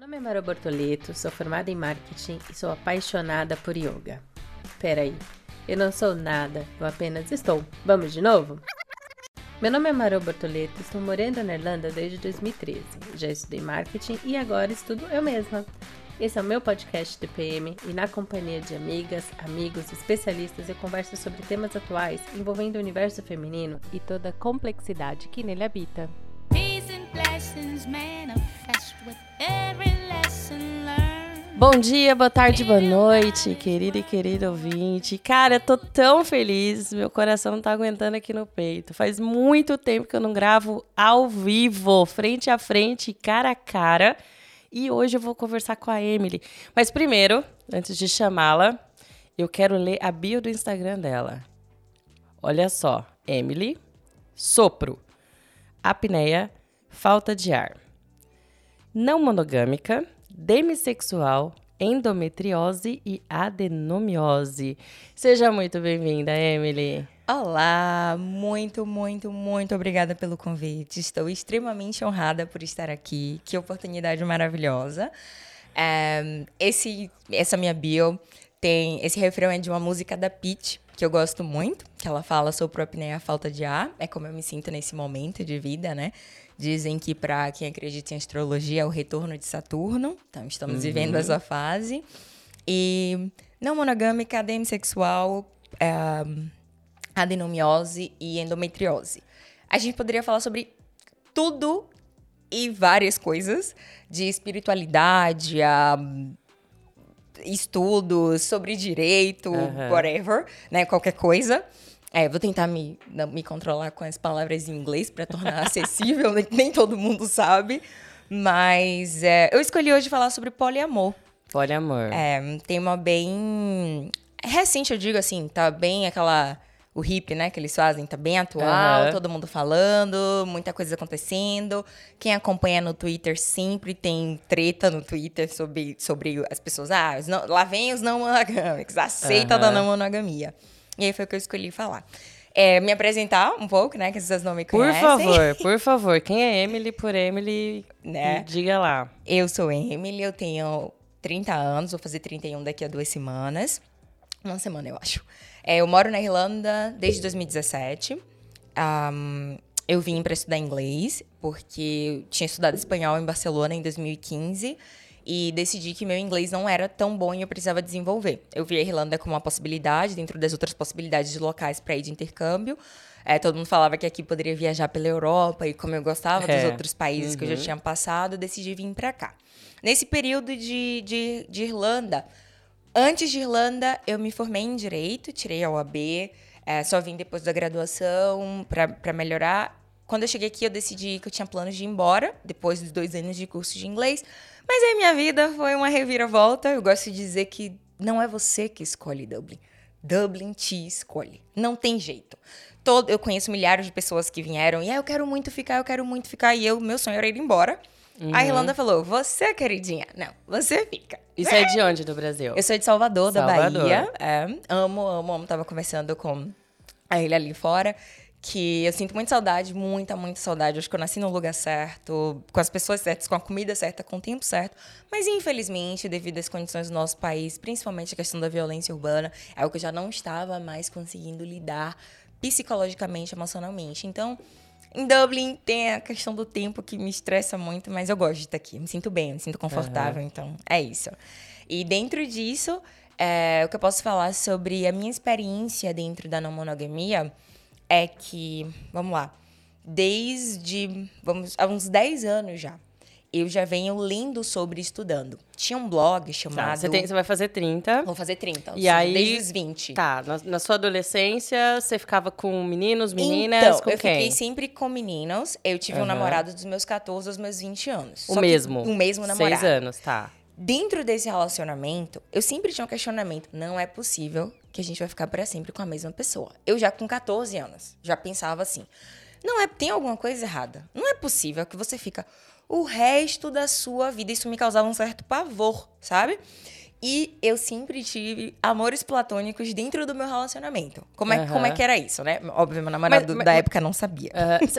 nome é Mara Bortoleto, sou formada em marketing e sou apaixonada por yoga. Peraí, eu não sou nada, eu apenas estou. Vamos de novo? Meu nome é Mara Bortoleto, estou morando na Irlanda desde 2013. Já estudei marketing e agora estudo eu mesma. Esse é o meu podcast de PM e na companhia de amigas, amigos, especialistas eu converso sobre temas atuais envolvendo o universo feminino e toda a complexidade que nele habita. Bom dia, boa tarde, boa noite, querido e querido ouvinte. Cara, eu tô tão feliz, meu coração não tá aguentando aqui no peito. Faz muito tempo que eu não gravo ao vivo, frente a frente, cara a cara. E hoje eu vou conversar com a Emily. Mas primeiro, antes de chamá-la, eu quero ler a bio do Instagram dela. Olha só, Emily, sopro, apneia, falta de ar. Não monogâmica, demissexual, endometriose e adenomiose. Seja muito bem-vinda, Emily. Olá, muito, muito, muito obrigada pelo convite. Estou extremamente honrada por estar aqui. Que oportunidade maravilhosa. É, esse, essa minha bio tem. Esse refrão é de uma música da Peach, que eu gosto muito, que ela fala sobre a apneia a falta de ar. É como eu me sinto nesse momento de vida, né? Dizem que para quem acredita em astrologia é o retorno de Saturno. Então estamos vivendo essa fase. E não monogâmica, demissexual. É, adenomiose e endometriose. A gente poderia falar sobre tudo e várias coisas, de espiritualidade a estudos sobre direito, Aham. whatever, né, qualquer coisa. É, vou tentar me, me controlar com as palavras em inglês para tornar acessível, nem, nem todo mundo sabe. Mas é, eu escolhi hoje falar sobre poliamor. Poliamor. É, um tema bem recente, eu digo assim, tá bem aquela o hip, né, que eles fazem, tá bem atual, Aham. todo mundo falando, muita coisa acontecendo. Quem acompanha no Twitter sempre tem treta no Twitter sobre, sobre as pessoas, ah, não- lá vem os não monogâmicos, aceita da Aham. não monogamia. E aí foi o que eu escolhi falar. É, me apresentar um pouco, né, que pessoas não me Por conhecem. favor, por favor. Quem é Emily por Emily? Né? Diga lá. Eu sou Emily, eu tenho 30 anos, vou fazer 31 daqui a duas semanas. Uma semana, eu acho. É, eu moro na Irlanda desde 2017. Ahm, eu vim para estudar inglês, porque eu tinha estudado espanhol em Barcelona em 2015 e decidi que meu inglês não era tão bom e eu precisava desenvolver. Eu vi a Irlanda como uma possibilidade, dentro das outras possibilidades de locais para ir de intercâmbio. É, todo mundo falava que aqui poderia viajar pela Europa e como eu gostava dos É. outros países que eu já tinha passado, decidi vir para cá. Nesse período de, de, de Irlanda, antes de Irlanda, eu me formei em Direito, tirei a OAB, é, só vim depois da graduação para melhorar. Quando eu cheguei aqui, eu decidi que eu tinha planos de ir embora, depois dos dois anos de curso de inglês. Mas aí minha vida foi uma reviravolta. Eu gosto de dizer que não é você que escolhe Dublin. Dublin te escolhe. Não tem jeito. Todo, eu conheço milhares de pessoas que vieram e ah, eu quero muito ficar, eu quero muito ficar. E eu, meu sonho era ir embora. A Irlanda falou: Você, queridinha, não, você fica. Isso é de onde do Brasil? Eu sou de Salvador, da Salvador. Bahia. É, amo, amo, amo. Tava conversando com a ele ali fora. Que eu sinto muita saudade, muita, muita saudade. Acho que eu nasci no lugar certo, com as pessoas certas, com a comida certa, com o tempo certo. Mas, infelizmente, devido às condições do nosso país, principalmente a questão da violência urbana, é algo que eu já não estava mais conseguindo lidar psicologicamente, emocionalmente. Então, em Dublin tem a questão do tempo que me estressa muito, mas eu gosto de estar aqui. Me sinto bem, me sinto confortável, então é isso. E dentro disso, é, o que eu posso falar sobre a minha experiência dentro da não monogamia é que, vamos lá, desde vamos, há uns 10 anos já, eu já venho lendo sobre estudando. Tinha um blog Tá, chamado. você, tem- você vai fazer 30. Vou fazer 30. E aí- Desde os 20. Tá, na, na sua adolescência, você ficava com meninos, meninas, então, com eu quem? fiquei sempre com meninos. Eu tive um Aham. namorado dos meus 14 aos meus 20 anos. O Só mesmo? O mesmo namorado. Seis anos, tá. Dentro desse relacionamento, eu sempre tinha um questionamento. Não é possível que a gente vai ficar para sempre com a mesma pessoa. Eu já com 14 anos, já pensava assim. Não é, tem alguma coisa errada. Não é possível que você fica o resto da sua vida. Isso me causava um certo pavor, sabe? E eu sempre tive amores platônicos dentro do meu relacionamento. Como é, Aham. como é que era isso, né? Óbvio, meu namorado Mas- da mas- época não sabia.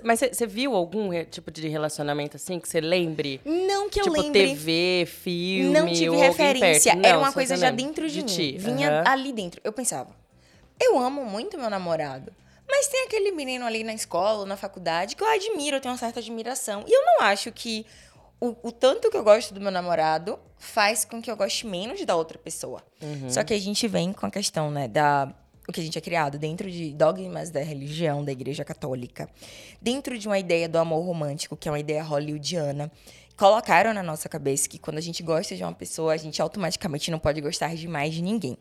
Mas você viu algum re- tipo de relacionamento assim que você lembre? Não que eu tipo lembre. TV, filme, não tive referência. perto? Era Não, uma coisa você já dentro de, mim. ti. Vinha aham. ali dentro. Eu pensava, eu amo muito meu namorado. Mas tem aquele menino ali na escola, ou na faculdade, que eu admiro, eu tenho uma certa admiração. E eu não acho que o, o tanto que eu gosto do meu namorado faz com que eu goste menos da outra pessoa. Uhum. Só que a gente vem com a questão, né, da. O que a gente é criado dentro de dogmas da religião, da igreja católica, dentro de uma ideia do amor romântico, que é uma ideia hollywoodiana, colocaram na nossa cabeça que quando a gente gosta de uma pessoa, a gente automaticamente não pode gostar de mais de ninguém.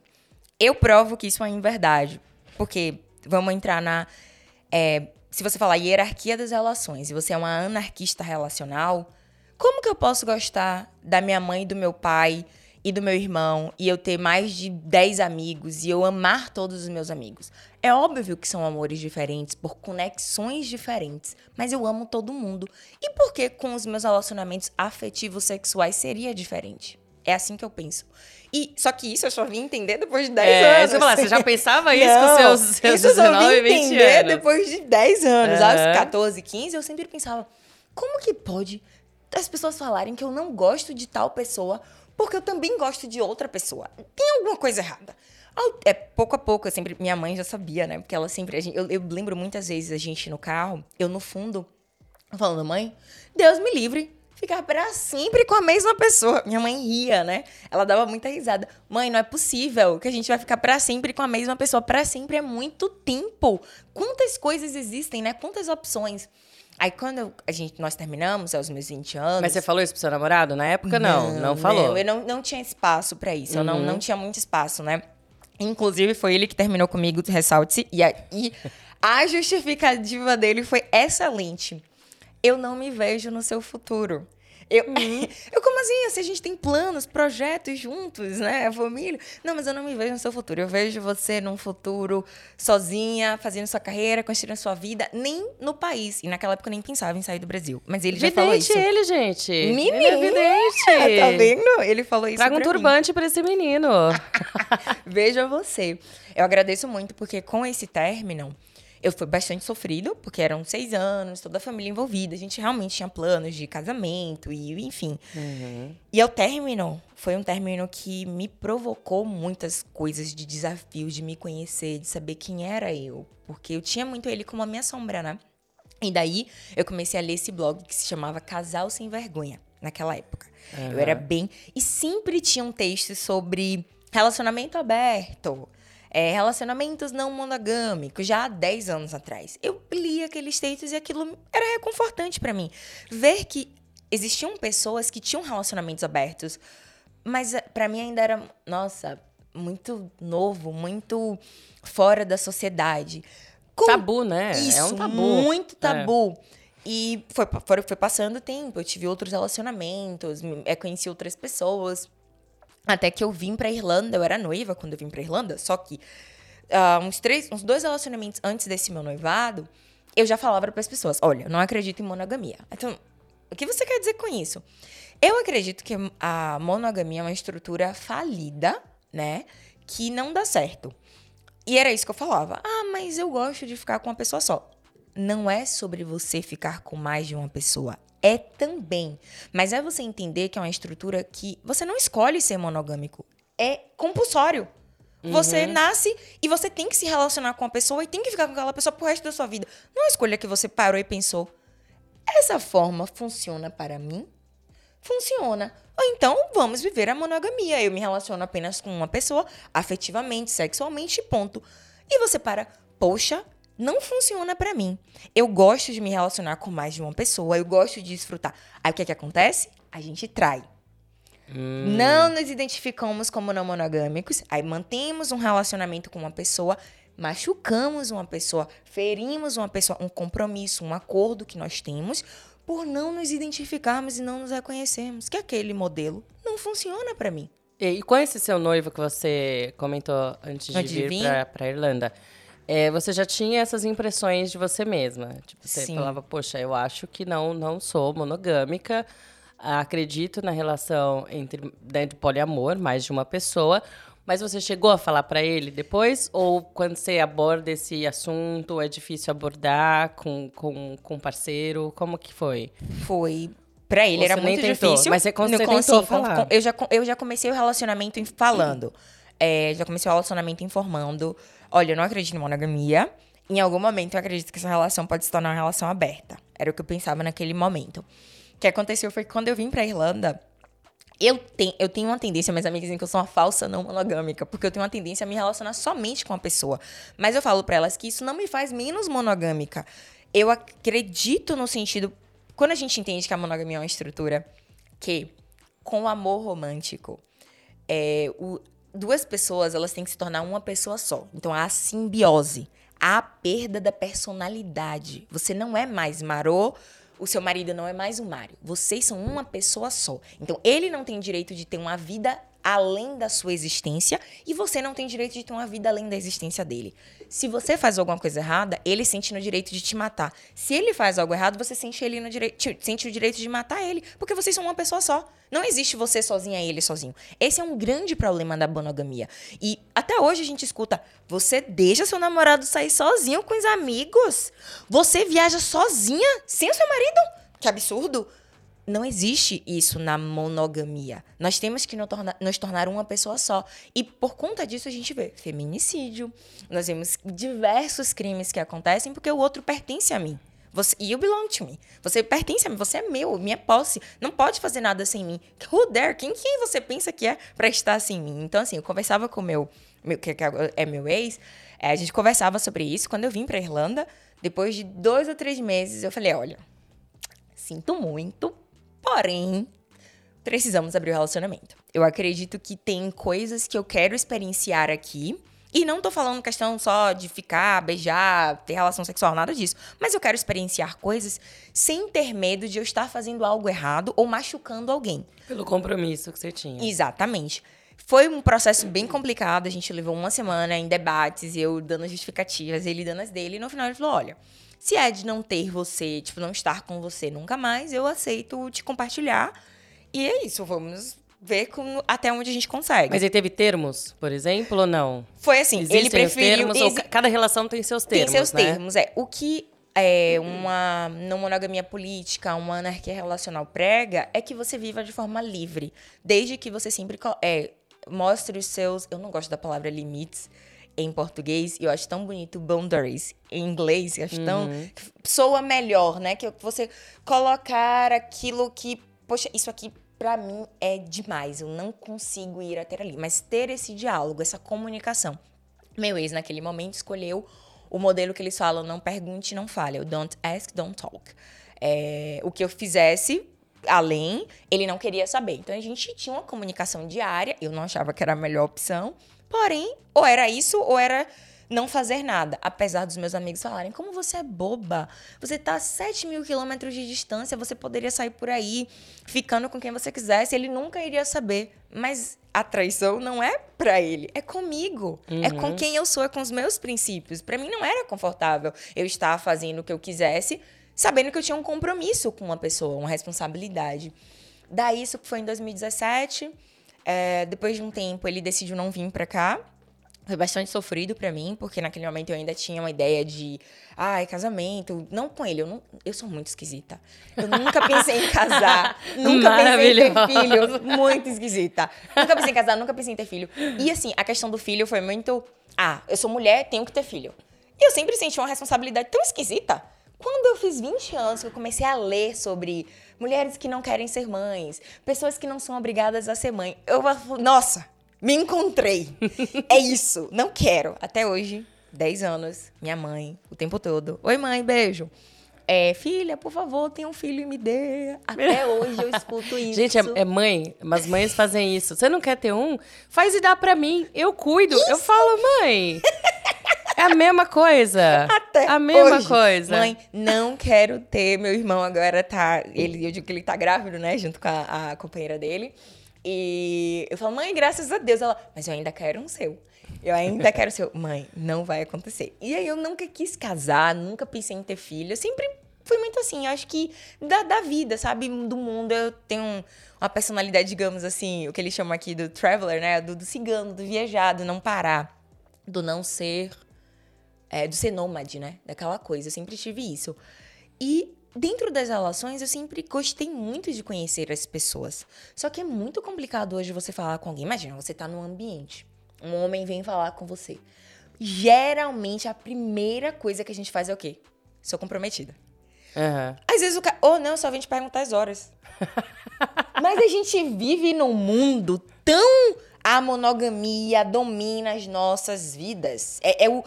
Eu provo que isso é inverdade, porque vamos entrar na. é, se você falar hierarquia das relações e você é uma anarquista relacional, como que eu posso gostar da minha mãe e do meu pai e do meu irmão e eu ter mais de 10 amigos e eu amar todos os meus amigos? É óbvio que são amores diferentes, por conexões diferentes, mas eu amo todo mundo. E por que com os meus relacionamentos afetivos sexuais seria diferente? É assim que eu penso. E só que isso eu só vim entender depois de 10 É, anos. você falar, você já pensava isso Não, com seus, seus isso eu só 19, vim 20 entender anos? depois de 10 anos. Aham. Aos 14, 15, eu sempre pensava, como que pode as pessoas falarem que eu não gosto de tal pessoa porque eu também gosto de outra pessoa? Tem alguma coisa errada. É, pouco a pouco, eu sempre, minha mãe já sabia, né? Porque ela sempre, gente- eu, eu lembro muitas vezes a gente no carro, eu no fundo, falando, mãe, Deus me livre, ficar pra sempre com a mesma pessoa. Minha mãe ria, né? Ela dava muita risada. Mãe, não é possível que a gente vai ficar pra sempre com a mesma pessoa. Pra sempre é muito tempo. Quantas coisas existem, né? Quantas opções. Aí quando a gente, nós terminamos, aos meus 20 anos. Mas você falou isso pro seu namorado na época? Não, não, falou. Uhum. eu não, não tinha espaço pra isso. Eu não, não tinha muito espaço, né? Inclusive, foi ele que terminou comigo, ressalte-se. E, e a justificativa dele foi excelente. Eu não me vejo no seu futuro. Eu, Uhum. eu como assim? Se a gente tem planos, projetos juntos, né? Família. Não, mas eu não me vejo no seu futuro. Eu vejo você num futuro sozinha, fazendo sua carreira, construindo sua vida, nem no país. E naquela época eu nem pensava em sair do Brasil. Mas ele já falou isso. ele, gente. Menina, Ele é vidente. Tá vendo? Ele falou isso Traga um turbante pra esse menino. Veja você. Eu agradeço muito, porque com esse término, eu fui bastante sofrido, porque eram seis anos, toda a família envolvida. A gente realmente tinha planos de casamento e enfim. E o término foi um término que me provocou muitas coisas de desafios, de me conhecer, de saber quem era eu. Porque eu tinha muito ele como a minha sombra, né? E daí eu comecei a ler esse blog que se chamava Casal Sem Vergonha, naquela época. Eu era bem. E sempre tinha um texto sobre relacionamento aberto, é, relacionamentos não monogâmicos, já há 10 anos atrás. Eu li aqueles textos e aquilo era reconfortante pra mim. Ver que existiam pessoas que tinham relacionamentos abertos, mas eh, pra mim ainda era, nossa, muito novo, muito fora da sociedade. Com Tabu, né? isso, é um tabu. muito É. tabu. E foi, foi, foi passando o tempo, eu tive outros relacionamentos, me- é, conheci outras pessoas. Até que eu vim pra Irlanda, eu era noiva quando eu vim pra Irlanda, só que ah, uns, três, uns dois relacionamentos antes desse meu noivado, eu já falava para as pessoas: olha, eu não acredito em monogamia. Então, o que você quer dizer com isso? Eu acredito que a monogamia é uma estrutura falida, né? Que não dá certo. E era isso que eu falava. Ah, mas eu gosto de ficar com uma pessoa só. Não é sobre você ficar com mais de uma pessoa. É também. Mas é você entender que é uma estrutura que você não escolhe ser monogâmico. É compulsório. Você nasce e você tem que se relacionar com a pessoa e tem que ficar com aquela pessoa pro resto da sua vida. Não é uma escolha que você parou e pensou. Essa forma funciona para mim? Funciona. Ou então vamos viver a monogamia. Eu me relaciono apenas com uma pessoa, afetivamente, sexualmente, ponto. E você para, poxa, não funciona pra mim. Eu gosto de me relacionar com mais de uma pessoa, eu gosto de desfrutar. Aí o que é que acontece? A gente trai. Não nos identificamos como não monogâmicos, aí mantemos um relacionamento com uma pessoa, machucamos uma pessoa, ferimos uma pessoa, um compromisso, um acordo que nós temos, por não nos identificarmos e não nos reconhecermos que aquele modelo não funciona pra mim. E, e com esse seu noivo que você comentou antes de Antes de vir vir? pra Irlanda, é, você já tinha essas impressões de você mesma? Tipo, você Sim. falava, poxa, eu acho que não, não sou monogâmica. acredito na relação entre né, de poliamor, mais de uma pessoa. Mas você chegou a falar pra ele depois? Ou quando você aborda esse assunto, é difícil abordar com, com, com parceiro? Como que foi? Foi. Pra ele Você era muito tentou, difícil. mas você con- No- você com- tentou sim, com- falar. eu, já, eu já comecei o relacionamento falando. É, já comecei o relacionamento informando. Olha, eu não acredito em monogamia. Em algum momento eu acredito que essa relação pode se tornar uma relação aberta. Era o que eu pensava naquele momento. O que aconteceu foi que quando eu vim pra Irlanda, eu tenho, eu tenho uma tendência, minhas amigas dizem que eu sou uma falsa não monogâmica, porque eu tenho uma tendência a me relacionar somente com uma pessoa. Mas eu falo pra elas que isso não me faz menos monogâmica. Eu acredito no sentido. Quando a gente entende que a monogamia é uma estrutura que, com o amor romântico, é, o- duas pessoas elas têm que se tornar uma pessoa só. Então há a simbiose, há a perda da personalidade. Você não é mais Marô, o seu marido não é mais o Mário. Vocês são uma pessoa só. Então ele não tem direito de ter uma vida além da sua existência e você não tem direito de ter uma vida além da existência dele. Se você faz alguma coisa errada, ele sente no direito de te matar. Se ele faz algo errado, você sente ele no direito, te- sente o direito de matar ele, porque vocês são uma pessoa só. Não existe você sozinha e ele sozinho. Esse é um grande problema da monogamia. E até hoje a gente escuta: você deixa seu namorado sair sozinho com os amigos? Você viaja sozinha sem o seu marido? Que absurdo! Não existe isso na monogamia. Nós temos que nos tornar, uma pessoa só. E por conta disso a gente vê feminicídio, nós vemos diversos crimes que acontecem porque o outro pertence a mim. Você, you belong to me. Você pertence a mim, você é meu, minha posse. Não pode fazer nada sem mim. Who dare? Quem, quem você pensa que é pra estar sem mim? Então, assim, eu conversava com meu, meu que é meu ex, é, a gente conversava sobre isso. Quando eu vim pra Irlanda, depois de dois ou três meses, eu falei: olha, sinto muito, porém, precisamos abrir o relacionamento. Eu acredito que tem coisas que eu quero experienciar aqui. E não tô falando questão só de ficar, beijar, ter relação sexual, nada disso. Mas eu quero experienciar coisas sem ter medo de eu estar fazendo algo errado ou machucando alguém. Pelo compromisso que você tinha. Exatamente. Foi um processo bem complicado. A gente levou uma semana em debates, eu dando as justificativas, ele dando as dele. E no final ele falou: olha, se é de não ter você, tipo, não estar com você nunca mais, eu aceito te compartilhar. E é isso, vamos ver como- até onde a gente consegue. Mas ele teve termos, por exemplo, ou não? Foi assim, Existem ele preferiu. termos, exi- cada relação tem seus tem termos, seus né? termos, é. O que é uma não monogamia política, uma anarquia relacional prega é que você viva de forma livre, desde que você sempre é, mostre os seus, eu não gosto da palavra limites em português, e eu acho tão bonito boundaries em inglês, eu acho tão soa melhor, né? Que você colocar aquilo que, poxa, isso aqui pra mim é demais, eu não consigo ir até ali, mas ter esse diálogo, essa comunicação. Meu ex, naquele momento, escolheu o modelo que eles falam: não pergunte, não fale. O don't ask, don't talk. É, o que eu fizesse além, ele não queria saber. Então a gente tinha uma comunicação diária, eu não achava que era a melhor opção. Porém, ou era isso, ou era não fazer nada. Apesar dos meus amigos falarem, como você é boba. Você tá a 7 mil quilômetros de distância, você poderia sair por aí, ficando com quem você quisesse, ele nunca iria saber. Mas a traição não é pra ele, é comigo. É com quem eu sou, é com os meus princípios. Pra mim não era confortável eu estar fazendo o que eu quisesse, sabendo que eu tinha um compromisso com uma pessoa, uma responsabilidade. Daí isso foi em 2017. É, depois de um tempo, ele decidiu não vir pra cá. Foi bastante sofrido pra mim, porque naquele momento eu ainda tinha uma ideia de, ai, casamento. Não com ele, eu, não, eu sou muito esquisita. Eu nunca pensei em casar, nunca pensei em ter filho. Muito esquisita. Nunca pensei em casar, nunca pensei em ter filho. E assim, a questão do filho foi muito, ah, eu sou mulher, tenho que ter filho. E eu sempre senti uma responsabilidade tão esquisita. Quando eu fiz 20 anos, que eu comecei a ler sobre mulheres que não querem ser mães, pessoas que não são obrigadas a ser mãe, eu nossa, me encontrei. é isso, não quero. Até hoje, 10 anos, minha mãe, o tempo todo. Oi, mãe, beijo. É, filha, por favor, tenha um filho e me dê. Até hoje eu escuto isso. Gente, é, é mãe, mas mães fazem isso. Você não quer ter um? Faz e dá pra mim. Eu cuido. Eu falo, mãe. É a mesma coisa. Até a mesma hoje. coisa. Mãe, não quero ter. Meu irmão agora tá. Ele, eu digo que ele tá grávido, né? Junto com a, a companheira dele. E eu falo, mãe, graças a Deus. Ela, mas eu ainda quero um seu. Eu ainda quero seu. Mãe, não vai acontecer. E aí eu nunca quis casar, nunca pensei em ter filho. Eu sempre foi muito assim, acho que da, da vida, sabe? Do mundo. Eu tenho uma personalidade, digamos assim, o que eles chamam aqui do traveler, né? Do, do cigano, do viajado, não parar. Do não ser. É, do ser nômade, né? Daquela coisa. Eu sempre tive isso. E dentro das relações, eu sempre gostei muito de conhecer as pessoas. Só que é muito complicado hoje você falar com alguém. Imagina, você tá num ambiente. Um homem vem falar com você. Geralmente, a primeira coisa que a gente faz é o quê? Sou comprometida. Aham. Às vezes o cara. Ou não, só vem te perguntar as horas. Mas a gente vive num mundo tão. A monogamia domina as nossas vidas. É, é o,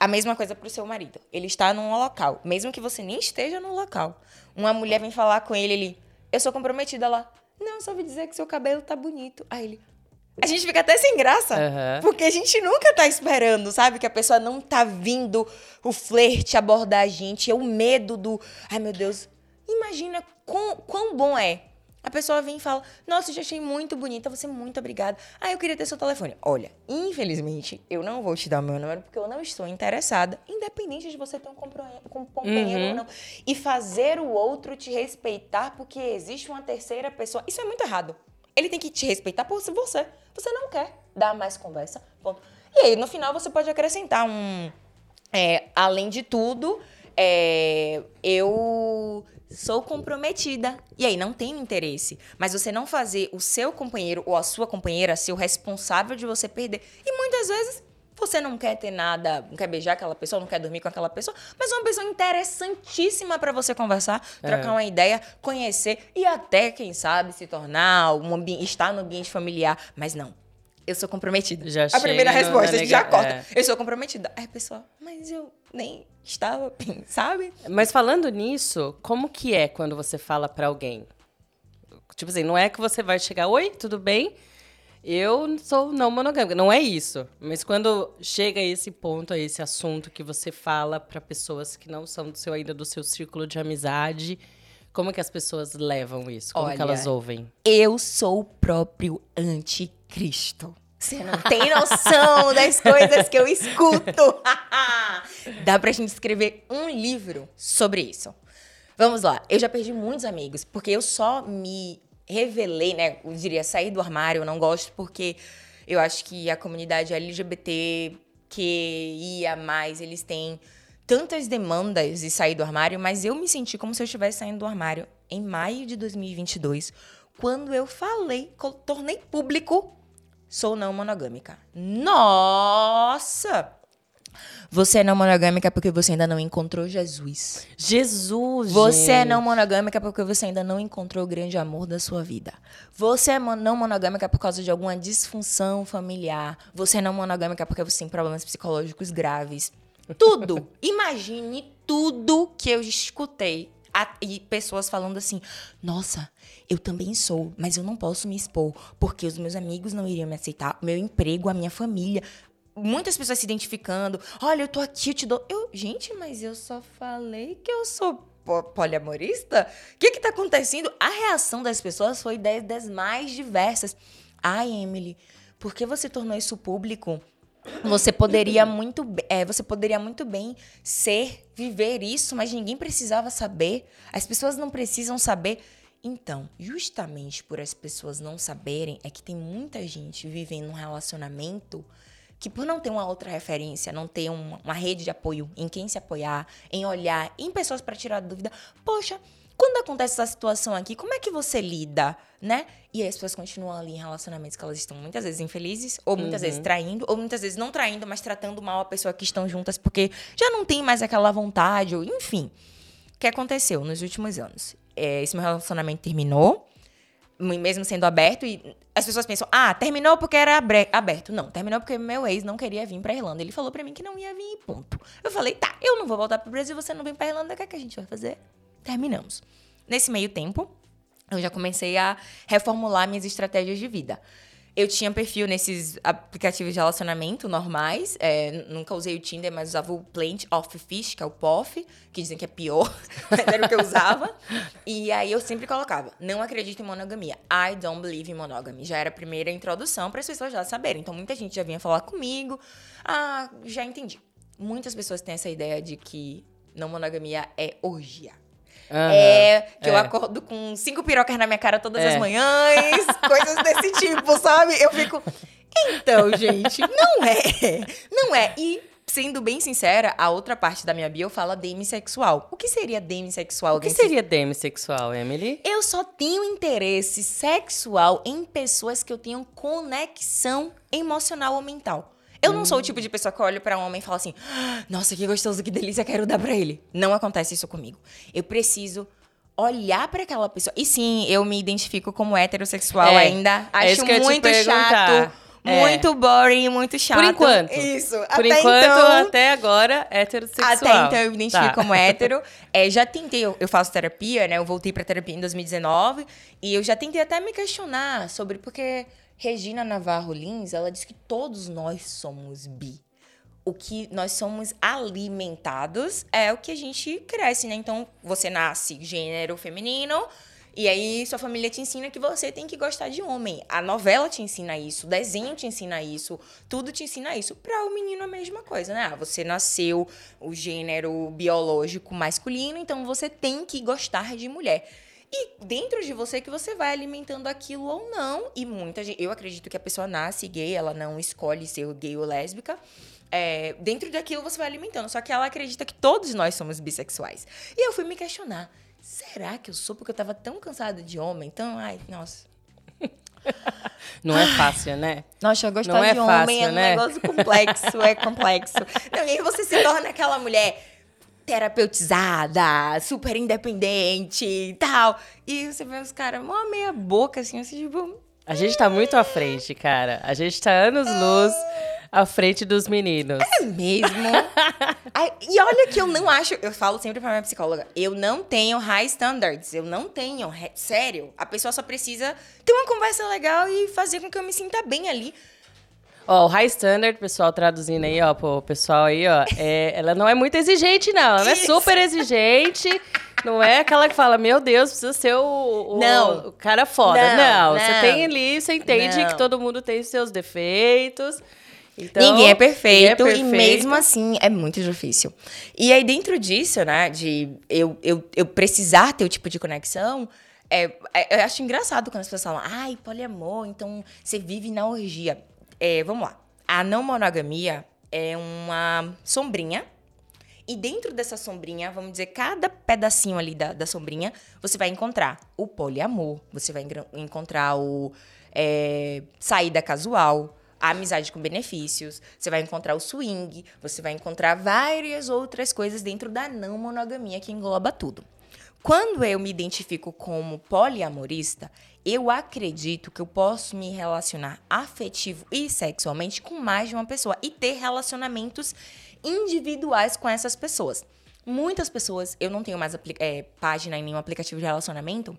a mesma coisa pro seu marido. Ele está num local. Mesmo que você nem esteja no local. Uma mulher vem falar com ele, ele. Eu sou comprometida lá. Não, só vou dizer que seu cabelo tá bonito. Aí ele. A gente fica até sem graça. Aham. Porque a gente nunca tá esperando, sabe? Que a pessoa não tá vindo o flerte abordar a gente. É o medo do. Ai, meu Deus. Imagina quão, quão bom é. A pessoa vem e fala: Nossa, eu te achei muito bonita, você muito obrigada. Ah, eu queria ter seu telefone. Olha, infelizmente, eu não vou te dar o meu número porque eu não estou interessada, independente de você ter um companheiro ou não. E fazer o outro te respeitar porque existe uma terceira pessoa. Isso é muito errado. Ele tem que te respeitar por você. Você não quer dar mais conversa. Ponto. E aí, no final, você pode acrescentar um. é, além de tudo, é, eu sou comprometida. E aí, não tenho interesse. Mas você não fazer o seu companheiro ou a sua companheira ser o responsável de você perder. E muitas vezes. Você não quer ter nada, não quer beijar aquela pessoa, não quer dormir com aquela pessoa, mas é uma pessoa interessantíssima pra você conversar, trocar uma ideia, conhecer e até, quem sabe, se tornar um estar no ambiente familiar. Mas não, eu sou comprometida. Já a primeira resposta, já nega- corta. é. Eu sou comprometida. Aí a pessoa, mas eu nem estava, sabe? Mas falando nisso, como que é quando você fala pra alguém? Tipo assim, não é que você vai chegar, oi, tudo bem? Eu sou não monogâmica, não é isso. Mas quando chega a esse ponto, a esse assunto que você fala pra pessoas que não são do seu ainda do seu círculo de amizade, como que as pessoas levam isso? Como que Olha, elas ouvem? Eu sou o próprio anticristo. Você não tem noção das coisas que eu escuto. Dá pra gente escrever um livro sobre isso. Vamos lá. Eu já perdi muitos amigos, porque eu só me revelei, né? Eu diria sair do armário, eu não gosto, porque eu acho que a comunidade LGBT que ia mais, eles têm tantas demandas de sair do armário, mas eu me senti como se eu estivesse saindo do armário em maio de 2022, quando eu falei, tornei público, sou não monogâmica. Nossa! Você é não monogâmica porque você ainda não encontrou Jesus. Jesus, Você é gente. não monogâmica porque você ainda não encontrou o grande amor da sua vida. Você é não monogâmica por causa de alguma disfunção familiar. Você é não monogâmica porque você tem problemas psicológicos graves. Tudo. Imagine tudo que eu escutei. E pessoas falando assim: Nossa, eu também sou, mas eu não posso me expor porque os meus amigos não iriam me aceitar, meu emprego, a minha família. Muitas pessoas se identificando. Olha, eu tô aqui, eu te dou. Eu, gente, mas eu só falei que eu sou po- poliamorista? O que que tá acontecendo? A reação das pessoas foi das, das mais diversas. Ai, Emily, por que você tornou isso público? Você poderia muito, é, você poderia muito bem ser, viver isso, mas ninguém precisava saber. As pessoas não precisam saber. Então, justamente por as pessoas não saberem, é que tem muita gente vivendo um relacionamento que por não ter uma outra referência, não ter uma, uma rede de apoio em quem se apoiar, em olhar, em pessoas para tirar dúvida, poxa, quando acontece essa situação aqui, como é que você lida, né? E aí as pessoas continuam ali em relacionamentos que elas estão muitas vezes infelizes, ou muitas vezes traindo, ou muitas vezes não traindo, mas tratando mal a pessoa que estão juntas porque já não tem mais aquela vontade, ou enfim. O que aconteceu nos últimos anos? É, esse meu relacionamento terminou, mesmo sendo aberto, e as pessoas pensam, ah, terminou porque era aberto. Não, terminou porque meu ex não queria vir pra Irlanda. Ele falou pra mim que não ia vir e ponto. Eu falei, tá, eu não vou voltar pro Brasil, você não vem pra Irlanda, o que, é que a gente vai fazer? Terminamos. Nesse meio tempo, eu já comecei a reformular minhas estratégias de vida. Eu tinha perfil nesses aplicativos de relacionamento normais. é, nunca usei o Tinder, mas usava o Plant of Fish, que é o POF, que dizem que é pior, mas era o que eu usava. E aí eu sempre colocava: não acredito em monogamia. I don't believe in monogamy. Já era a primeira introdução para as pessoas já saberem. Então muita gente já vinha falar comigo. Ah, já entendi. Muitas pessoas têm essa ideia de que não monogamia é orgia. Aham, é, que eu é. acordo com cinco pirocas na minha cara todas É. as manhãs, coisas desse tipo, sabe? Eu fico. Então, gente, não é. Não é. E, sendo bem sincera, a outra parte da minha bio fala demissexual. O que seria demissexual? O que seria demissexual, Emily? Eu só tenho interesse sexual em pessoas que eu tenho conexão emocional ou mental. Eu não sou o tipo de pessoa que olha pra um homem e fala assim: "Ah, nossa, que gostoso, que delícia, quero dar pra ele. Não acontece isso comigo. Eu preciso olhar pra aquela pessoa. E sim, eu me identifico como heterossexual É, ainda. é Acho te muito chato. É. Muito boring, muito chato. Por enquanto. Isso. Por até enquanto, então, até agora, heterossexual. até então eu me identifico Tá. como hétero. É, já tentei, eu, eu faço terapia, né? Eu voltei pra terapia em 2019. E eu já tentei até me questionar sobre... Porque Regina Navarro Lins, ela diz que todos nós somos bi. O que nós somos alimentados é o que a gente cresce, né? Então, você nasce gênero feminino... E aí, sua família te ensina que você tem que gostar de homem. A novela te ensina isso, o desenho te ensina isso, tudo te ensina isso. Para o menino, a mesma coisa, né? Ah, Você nasceu o gênero biológico masculino, então você tem que gostar de mulher. E dentro de você que você vai alimentando aquilo ou não. E muita gente. Eu acredito que a pessoa nasce gay, ela não escolhe ser gay ou lésbica. É, dentro daquilo você vai alimentando. Só que ela acredita que todos nós somos bissexuais. E eu fui me questionar. Será que eu sou? Porque eu tava tão cansada de homem. Então, ai, nossa. Não é fácil, né? Nossa, gostar Não é de homem fácil, é um né? negócio complexo, é complexo. Não, e aí você se torna aquela mulher terapeutizada, super independente e tal. E você vê os caras, mó meia boca, assim, assim, tipo... A gente tá muito à frente, cara. A gente tá anos-luz à frente dos meninos. É mesmo? Ai, e olha que eu não acho... Eu falo sempre pra minha psicóloga, eu não tenho high standards. Eu não tenho, sério. A pessoa só precisa ter uma conversa legal e fazer com que eu me sinta bem ali. Ó, o high standard, pessoal traduzindo aí, ó, pro pessoal aí, ó, é, ela não é muito exigente, não. Ela é Isso. super exigente. Não é aquela que fala, meu Deus, precisa ser o, o- Não. o cara foda. Não, Não, não. você tem ali, você entende Não. que todo mundo tem seus defeitos. Então, ninguém é perfeito, ninguém é e mesmo assim é muito difícil. E aí, dentro disso, né, de eu, eu, eu precisar ter o tipo de conexão, é, é- eu acho engraçado quando as pessoas falam, ai, poliamor, então você vive na orgia. É, vamos lá. A não monogamia é uma sombrinha. E dentro dessa sombrinha, vamos dizer, cada pedacinho ali da, da sombrinha, você vai encontrar o poliamor, você vai encontrar o é, saída casual, a amizade com benefícios, você vai encontrar o swing, você vai encontrar várias outras coisas dentro da não monogamia que engloba tudo. Quando eu me identifico como poliamorista, eu acredito que eu posso me relacionar afetivo e sexualmente com mais de uma pessoa e ter relacionamentos individuais com essas pessoas. Muitas pessoas, eu não tenho mais eh, página em nenhum aplicativo de relacionamento,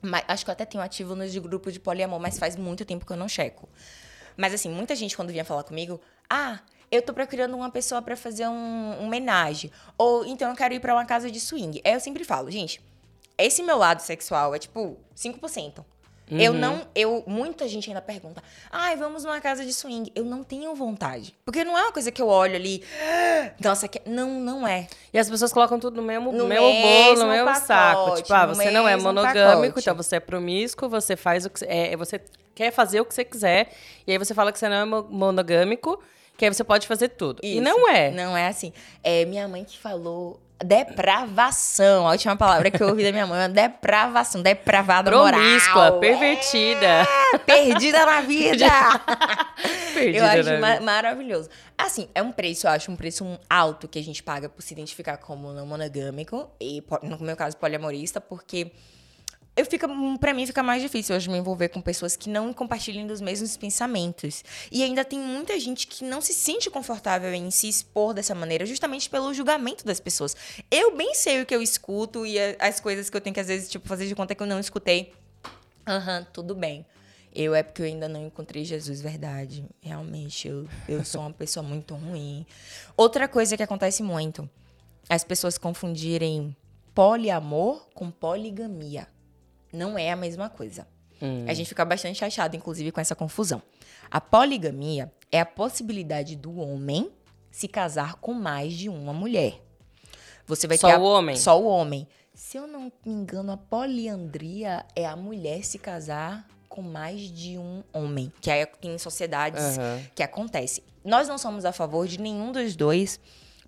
mas acho que eu até tenho ativo nos de grupo de poliamor, mas faz muito tempo que eu não checo. Mas assim, muita gente quando vinha falar comigo, ah, eu tô procurando uma pessoa pra fazer um, um homenagem. Ou então eu quero ir pra uma casa de swing. Aí eu sempre falo, gente, esse meu lado sexual é tipo 5%. Eu não, eu, muita gente ainda pergunta, ai, vamos numa casa de swing. Eu não tenho vontade. Porque não é uma coisa que eu olho ali, "Ah, nossa, que... não, não é. E as pessoas colocam tudo no mesmo, No mesmo bolo, no mesmo pacote, saco. Tipo, ah, você não é monogâmico, pacote. então você é promíscuo, você faz o que é, você quer fazer o que você quiser, e aí você fala que você não é mo- monogâmico, que aí você pode fazer tudo. E Isso. não é. Não é assim. É minha mãe que falou depravação. A última palavra que eu ouvi da minha mãe é depravação. Depravada Promíscua, moral. pervertida. É, perdida na vida. Perdida, eu acho ma- maravilhoso. Assim, é um preço, eu acho um preço alto que a gente paga por se identificar como não monogâmico e, no meu caso, poliamorista, porque eu fica, pra mim fica mais difícil hoje me envolver com pessoas que não compartilhem dos mesmos pensamentos. E ainda tem muita gente que não se sente confortável em se expor dessa maneira, justamente pelo julgamento das pessoas. Eu bem sei o que eu escuto e as coisas que eu tenho que, às vezes, tipo, fazer de conta que eu não escutei. Aham, tudo bem. Eu é porque eu ainda não encontrei Jesus verdade. Realmente, eu, eu sou uma pessoa muito ruim. Outra coisa que acontece muito, as pessoas confundirem poliamor com poligamia. Não é a mesma coisa. A gente fica bastante chateado, inclusive, com essa confusão. A poligamia é a possibilidade do homem se casar com mais de uma mulher. Você vai Só ter a- o homem? Só o homem. Se eu não me engano, a poliandria é a mulher se casar com mais de um homem, que é em sociedades Aham. que acontece. Nós não somos a favor de nenhum dos dois,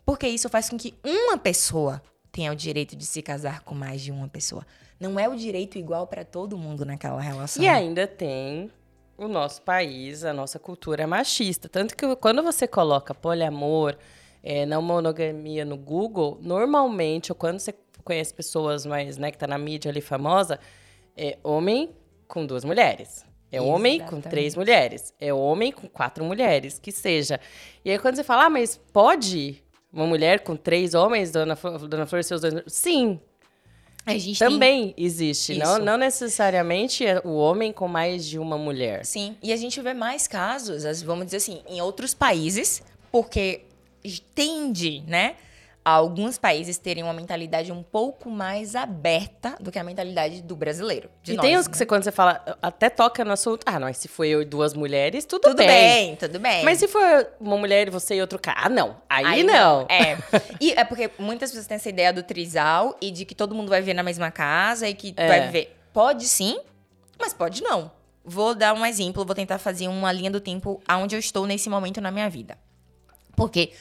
porque isso faz com que uma pessoa tenha o direito de se casar com mais de uma pessoa. Não é o direito igual para todo mundo naquela relação. E ainda tem o nosso país, a nossa cultura machista. Tanto que quando você coloca poliamor, é, não monogamia no Google, normalmente, ou quando você conhece pessoas mais, né, que tá na mídia ali famosa, é homem com duas mulheres. É homem com Exatamente. três mulheres. É homem com quatro mulheres, que seja. E aí quando você fala, ah, mas pode uma mulher com três homens, dona, dona Flor, seus dois... Sim, a gente tem- também existe. Não, Isso. não necessariamente é o homem com mais de uma mulher. Sim, e a gente vê mais casos, as- vamos dizer assim, em outros países, porque tende, né, alguns países terem uma mentalidade um pouco mais aberta do que a mentalidade do brasileiro. De e nós, tem uns né? que você, quando você fala, até toca no assunto, ah, não, mas se foi eu e duas mulheres, tudo, Tudo bem, tudo bem. Mas se for uma mulher e você e outro cara, ah, não. Aí, Aí não. É. E é porque muitas pessoas têm essa ideia do trisal e de que todo mundo vai viver na mesma casa e que É. vai viver. Pode sim, mas pode não. Vou dar um exemplo, vou tentar fazer uma linha do tempo aonde eu estou nesse momento na minha vida. Porque,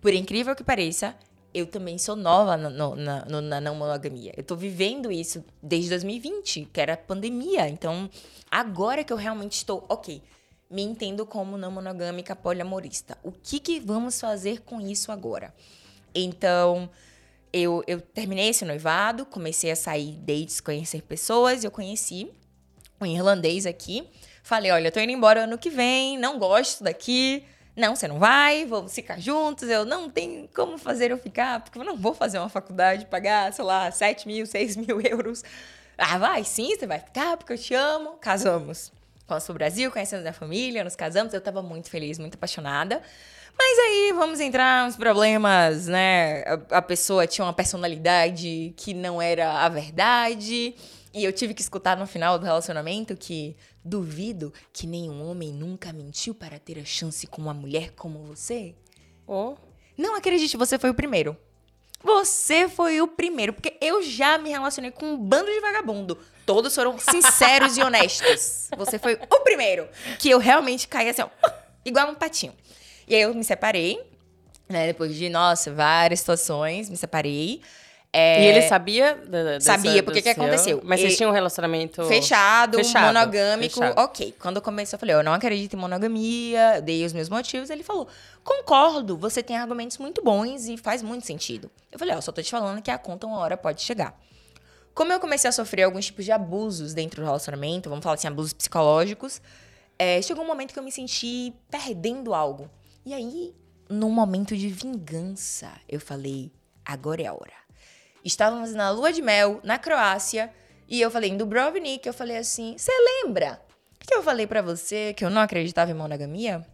por incrível que pareça, eu também sou nova no- no- na, no- na não monogamia. Eu tô vivendo isso desde 2020, que era pandemia. Então, agora que eu realmente estou, ok, me entendo como não monogâmica poliamorista. O que, que vamos fazer com isso agora? Então, eu, eu terminei esse noivado, comecei a sair dates, conhecer pessoas, eu conheci um irlandês aqui. Falei, olha, eu tô indo embora ano que vem, não gosto daqui. Não, você não vai, vamos ficar juntos. Eu não tenho como fazer eu ficar, porque eu não vou fazer uma faculdade, pagar, sei lá, 7 mil, 6 mil euros. Ah, vai, sim, você vai ficar, porque eu te amo. Casamos. Nosso Brasil, conhecemos a família, nos casamos. Eu tava muito feliz, muito apaixonada. Mas aí vamos entrar nos problemas, né? A, a pessoa tinha uma personalidade que não era a verdade. E eu tive que escutar no final do relacionamento que duvido que nenhum homem nunca mentiu para ter a chance com uma mulher como você. Oh, Não acredite, você foi o primeiro. Você foi o primeiro, porque eu já me relacionei com um bando de vagabundo. Todos foram sinceros e honestos. Você foi o primeiro que eu realmente caí assim, ó, igual um patinho. E aí eu me separei, né? Depois de, nossa, várias situações, me separei. É, E ele sabia? dessa- Sabia, porque do que seu- aconteceu? Mas vocês tinham um relacionamento... Fechado, Fechado, monogâmico, fechado. ok. Quando começou, eu falei, eu não acredito em monogamia, dei os meus motivos. Ele falou, concordo, você tem argumentos muito bons e faz muito sentido. Eu falei, ó, só tô te falando que a conta uma hora pode chegar. Como eu comecei a sofrer alguns tipos de abusos dentro do relacionamento, vamos falar assim, abusos psicológicos, é, chegou um momento que eu me senti perdendo algo. E aí, num momento de vingança, eu falei, agora é a hora. Estávamos na lua de mel, na Croácia, e eu falei, em Dubrovnik, eu falei assim, você lembra que eu falei pra você que eu não acreditava em monogamia?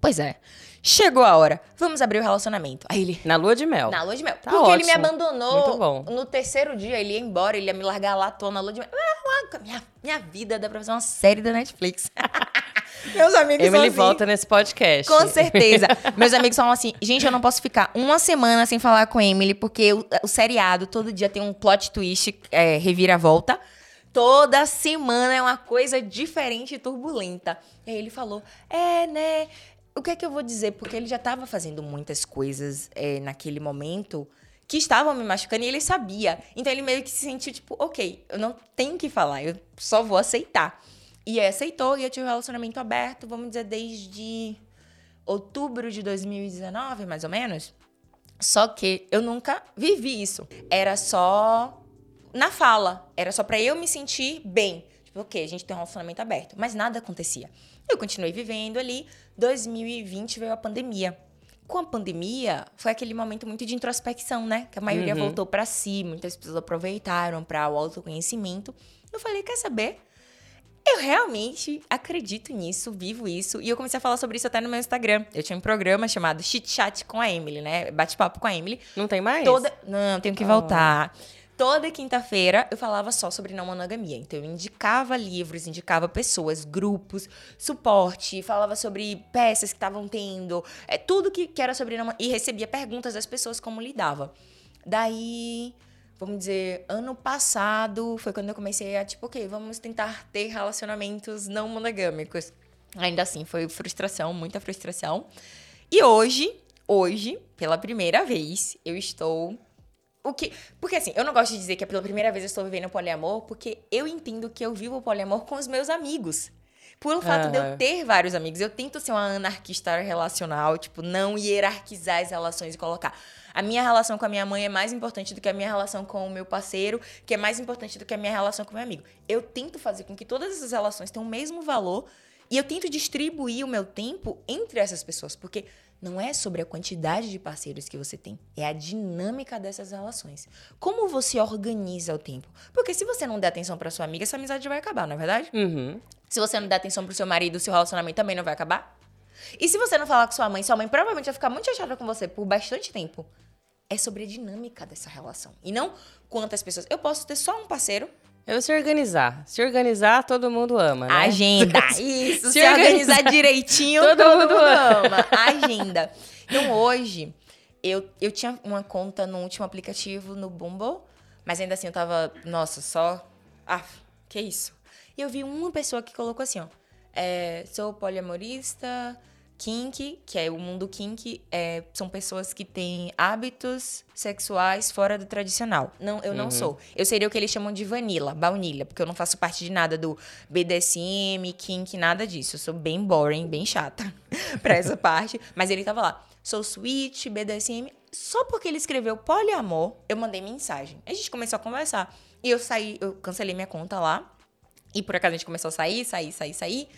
Pois é, chegou a hora, vamos abrir o relacionamento. Aí ele, Na lua de mel. na lua de mel. Tá Porque ele me ótimo. abandonou Muito bom. no terceiro dia, ele ia embora, ele ia me largar lá à toa na lua de mel. Ah, minha, minha vida dá pra fazer uma série da Netflix. Meus amigos Emily assim, volta nesse podcast. com certeza. Meus amigos falam assim, gente, eu não posso ficar uma semana sem falar com a Emily, porque o, o seriado todo dia tem um plot twist, é, reviravolta. Toda semana é uma coisa diferente e turbulenta. E aí ele falou, é, né? O que é que eu vou dizer? Porque ele já tava fazendo muitas coisas é, naquele momento que estavam me machucando e ele sabia. Então ele meio que se sentiu tipo, ok, eu não tenho que falar, eu só vou aceitar. E aí aceitou e eu tive um relacionamento aberto, vamos dizer, desde outubro de 2019, mais ou menos. Só que eu nunca vivi isso. Era só na fala. Era só pra eu me sentir bem. Tipo, ok, a gente tem um relacionamento aberto. Mas nada acontecia. Eu continuei vivendo ali. 2020 veio a pandemia. Com a pandemia, foi aquele momento muito de introspecção, né? Que a maioria Uhum. voltou pra si, muitas pessoas aproveitaram para o autoconhecimento. Eu falei, quer saber? Eu realmente acredito nisso, vivo isso. E eu comecei a falar sobre isso até no meu Instagram. Eu tinha um programa chamado Chit Chat com a Emily, né? Bate-papo com a Emily. Não tem mais? Toda. Não, tenho que voltar. Toda quinta-feira eu falava só sobre não monogamia. Então eu indicava livros, indicava pessoas, grupos, suporte, falava sobre peças que estavam tendo, é, tudo que, que era sobre não E recebia perguntas das pessoas como lidava. Daí. vamos dizer, ano passado foi quando eu comecei a, tipo, ok, vamos tentar ter relacionamentos não monogâmicos. Ainda assim, foi frustração, muita frustração. E hoje, hoje, pela primeira vez, eu estou. O que. Porque assim, eu não gosto de dizer que é pela primeira vez eu estou vivendo poliamor, porque eu entendo que eu vivo poliamor com os meus amigos. Pelo fato de eu ter vários amigos, eu tento ser uma anarquista relacional, tipo, não hierarquizar as relações e colocar. A minha relação com a minha mãe é mais importante do que a minha relação com o meu parceiro, que é mais importante do que a minha relação com o meu amigo. Eu tento fazer com que todas essas relações tenham o mesmo valor e eu tento distribuir o meu tempo entre essas pessoas, porque não é sobre a quantidade de parceiros que você tem, é a dinâmica dessas relações. Como você organiza o tempo? Porque se você não der atenção para sua amiga, essa amizade vai acabar, não é verdade? Uhum. Se você não der atenção pro seu marido, o seu relacionamento também não vai acabar? E se você não falar com sua mãe, sua mãe provavelmente vai ficar muito chateada com você por bastante tempo. É sobre a dinâmica dessa relação. E não quantas pessoas. Eu posso ter só um parceiro. Eu se organizar. Se organizar, todo mundo ama, né? Agenda. Isso. Se, Se organizar, organizar, direitinho, todo todo, mundo mundo, ama. Agenda. Então hoje, eu, eu tinha uma conta no último aplicativo no Bumble, mas ainda assim eu tava, nossa, só. Ah, que isso? E eu vi uma pessoa que colocou assim, ó. é, sou poliamorista, kink, que é o mundo kink, é, são pessoas que têm hábitos sexuais fora do tradicional. Não, eu não sou. Eu seria o que eles chamam de vanilla, baunilha, porque eu não faço parte de nada do BDSM, kink, nada disso. Eu sou bem boring, bem chata pra essa parte. Mas ele tava lá, sou switch, BDSM. Só porque ele escreveu poliamor, eu mandei mensagem. A gente começou a conversar. E eu saí, eu cancelei minha conta lá. E por acaso a gente começou a sair, sair, sair, sair.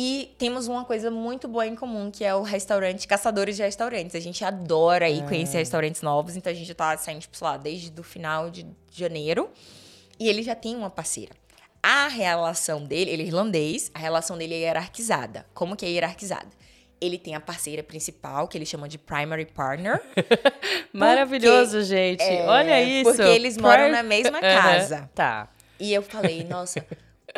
E temos uma coisa muito boa em comum, que é o restaurante Caçadores de Restaurantes. A gente adora ir conhecer restaurantes novos, então a gente tá saindo, tipo, sei lá, desde o final de janeiro. E ele já tem uma parceira. A relação dele, ele é irlandês, a relação dele é hierarquizada. Como que é hierarquizada? Ele tem a parceira principal, que ele chama de primary partner. Maravilhoso, gente. é, Olha isso. porque eles moram Par- na mesma casa. Tá. E eu falei, nossa,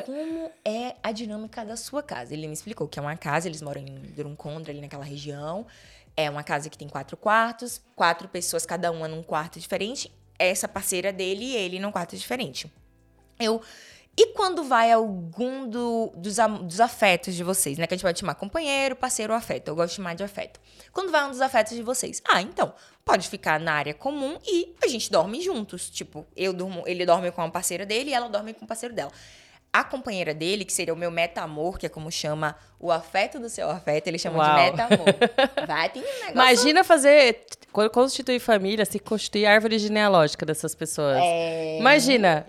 como é a dinâmica da sua casa? Ele me explicou que é uma casa, eles moram em Drumcondra, ali naquela região. É uma casa que tem quatro quartos, quatro pessoas, cada uma num quarto diferente. Essa parceira dele e ele num quarto diferente. Eu. E quando vai algum do- dos, dos afetos de vocês, né? Que a gente pode chamar companheiro, parceiro ou afeto. Eu gosto de chamar de afeto. Quando vai um dos afetos de vocês? Ah, então, pode ficar na área comum e a gente dorme juntos. Tipo, eu durmo, ele dorme com a parceira dele e ela dorme com o parceiro dela. A companheira dele, que seria o meu meta-amor, que é como chama o afeto do seu afeto, ele chama Uau. de meta-amor. Vai, tem um negócio. Imagina fazer. Constituir família, se constituir árvore genealógica dessas pessoas. É, Imagina.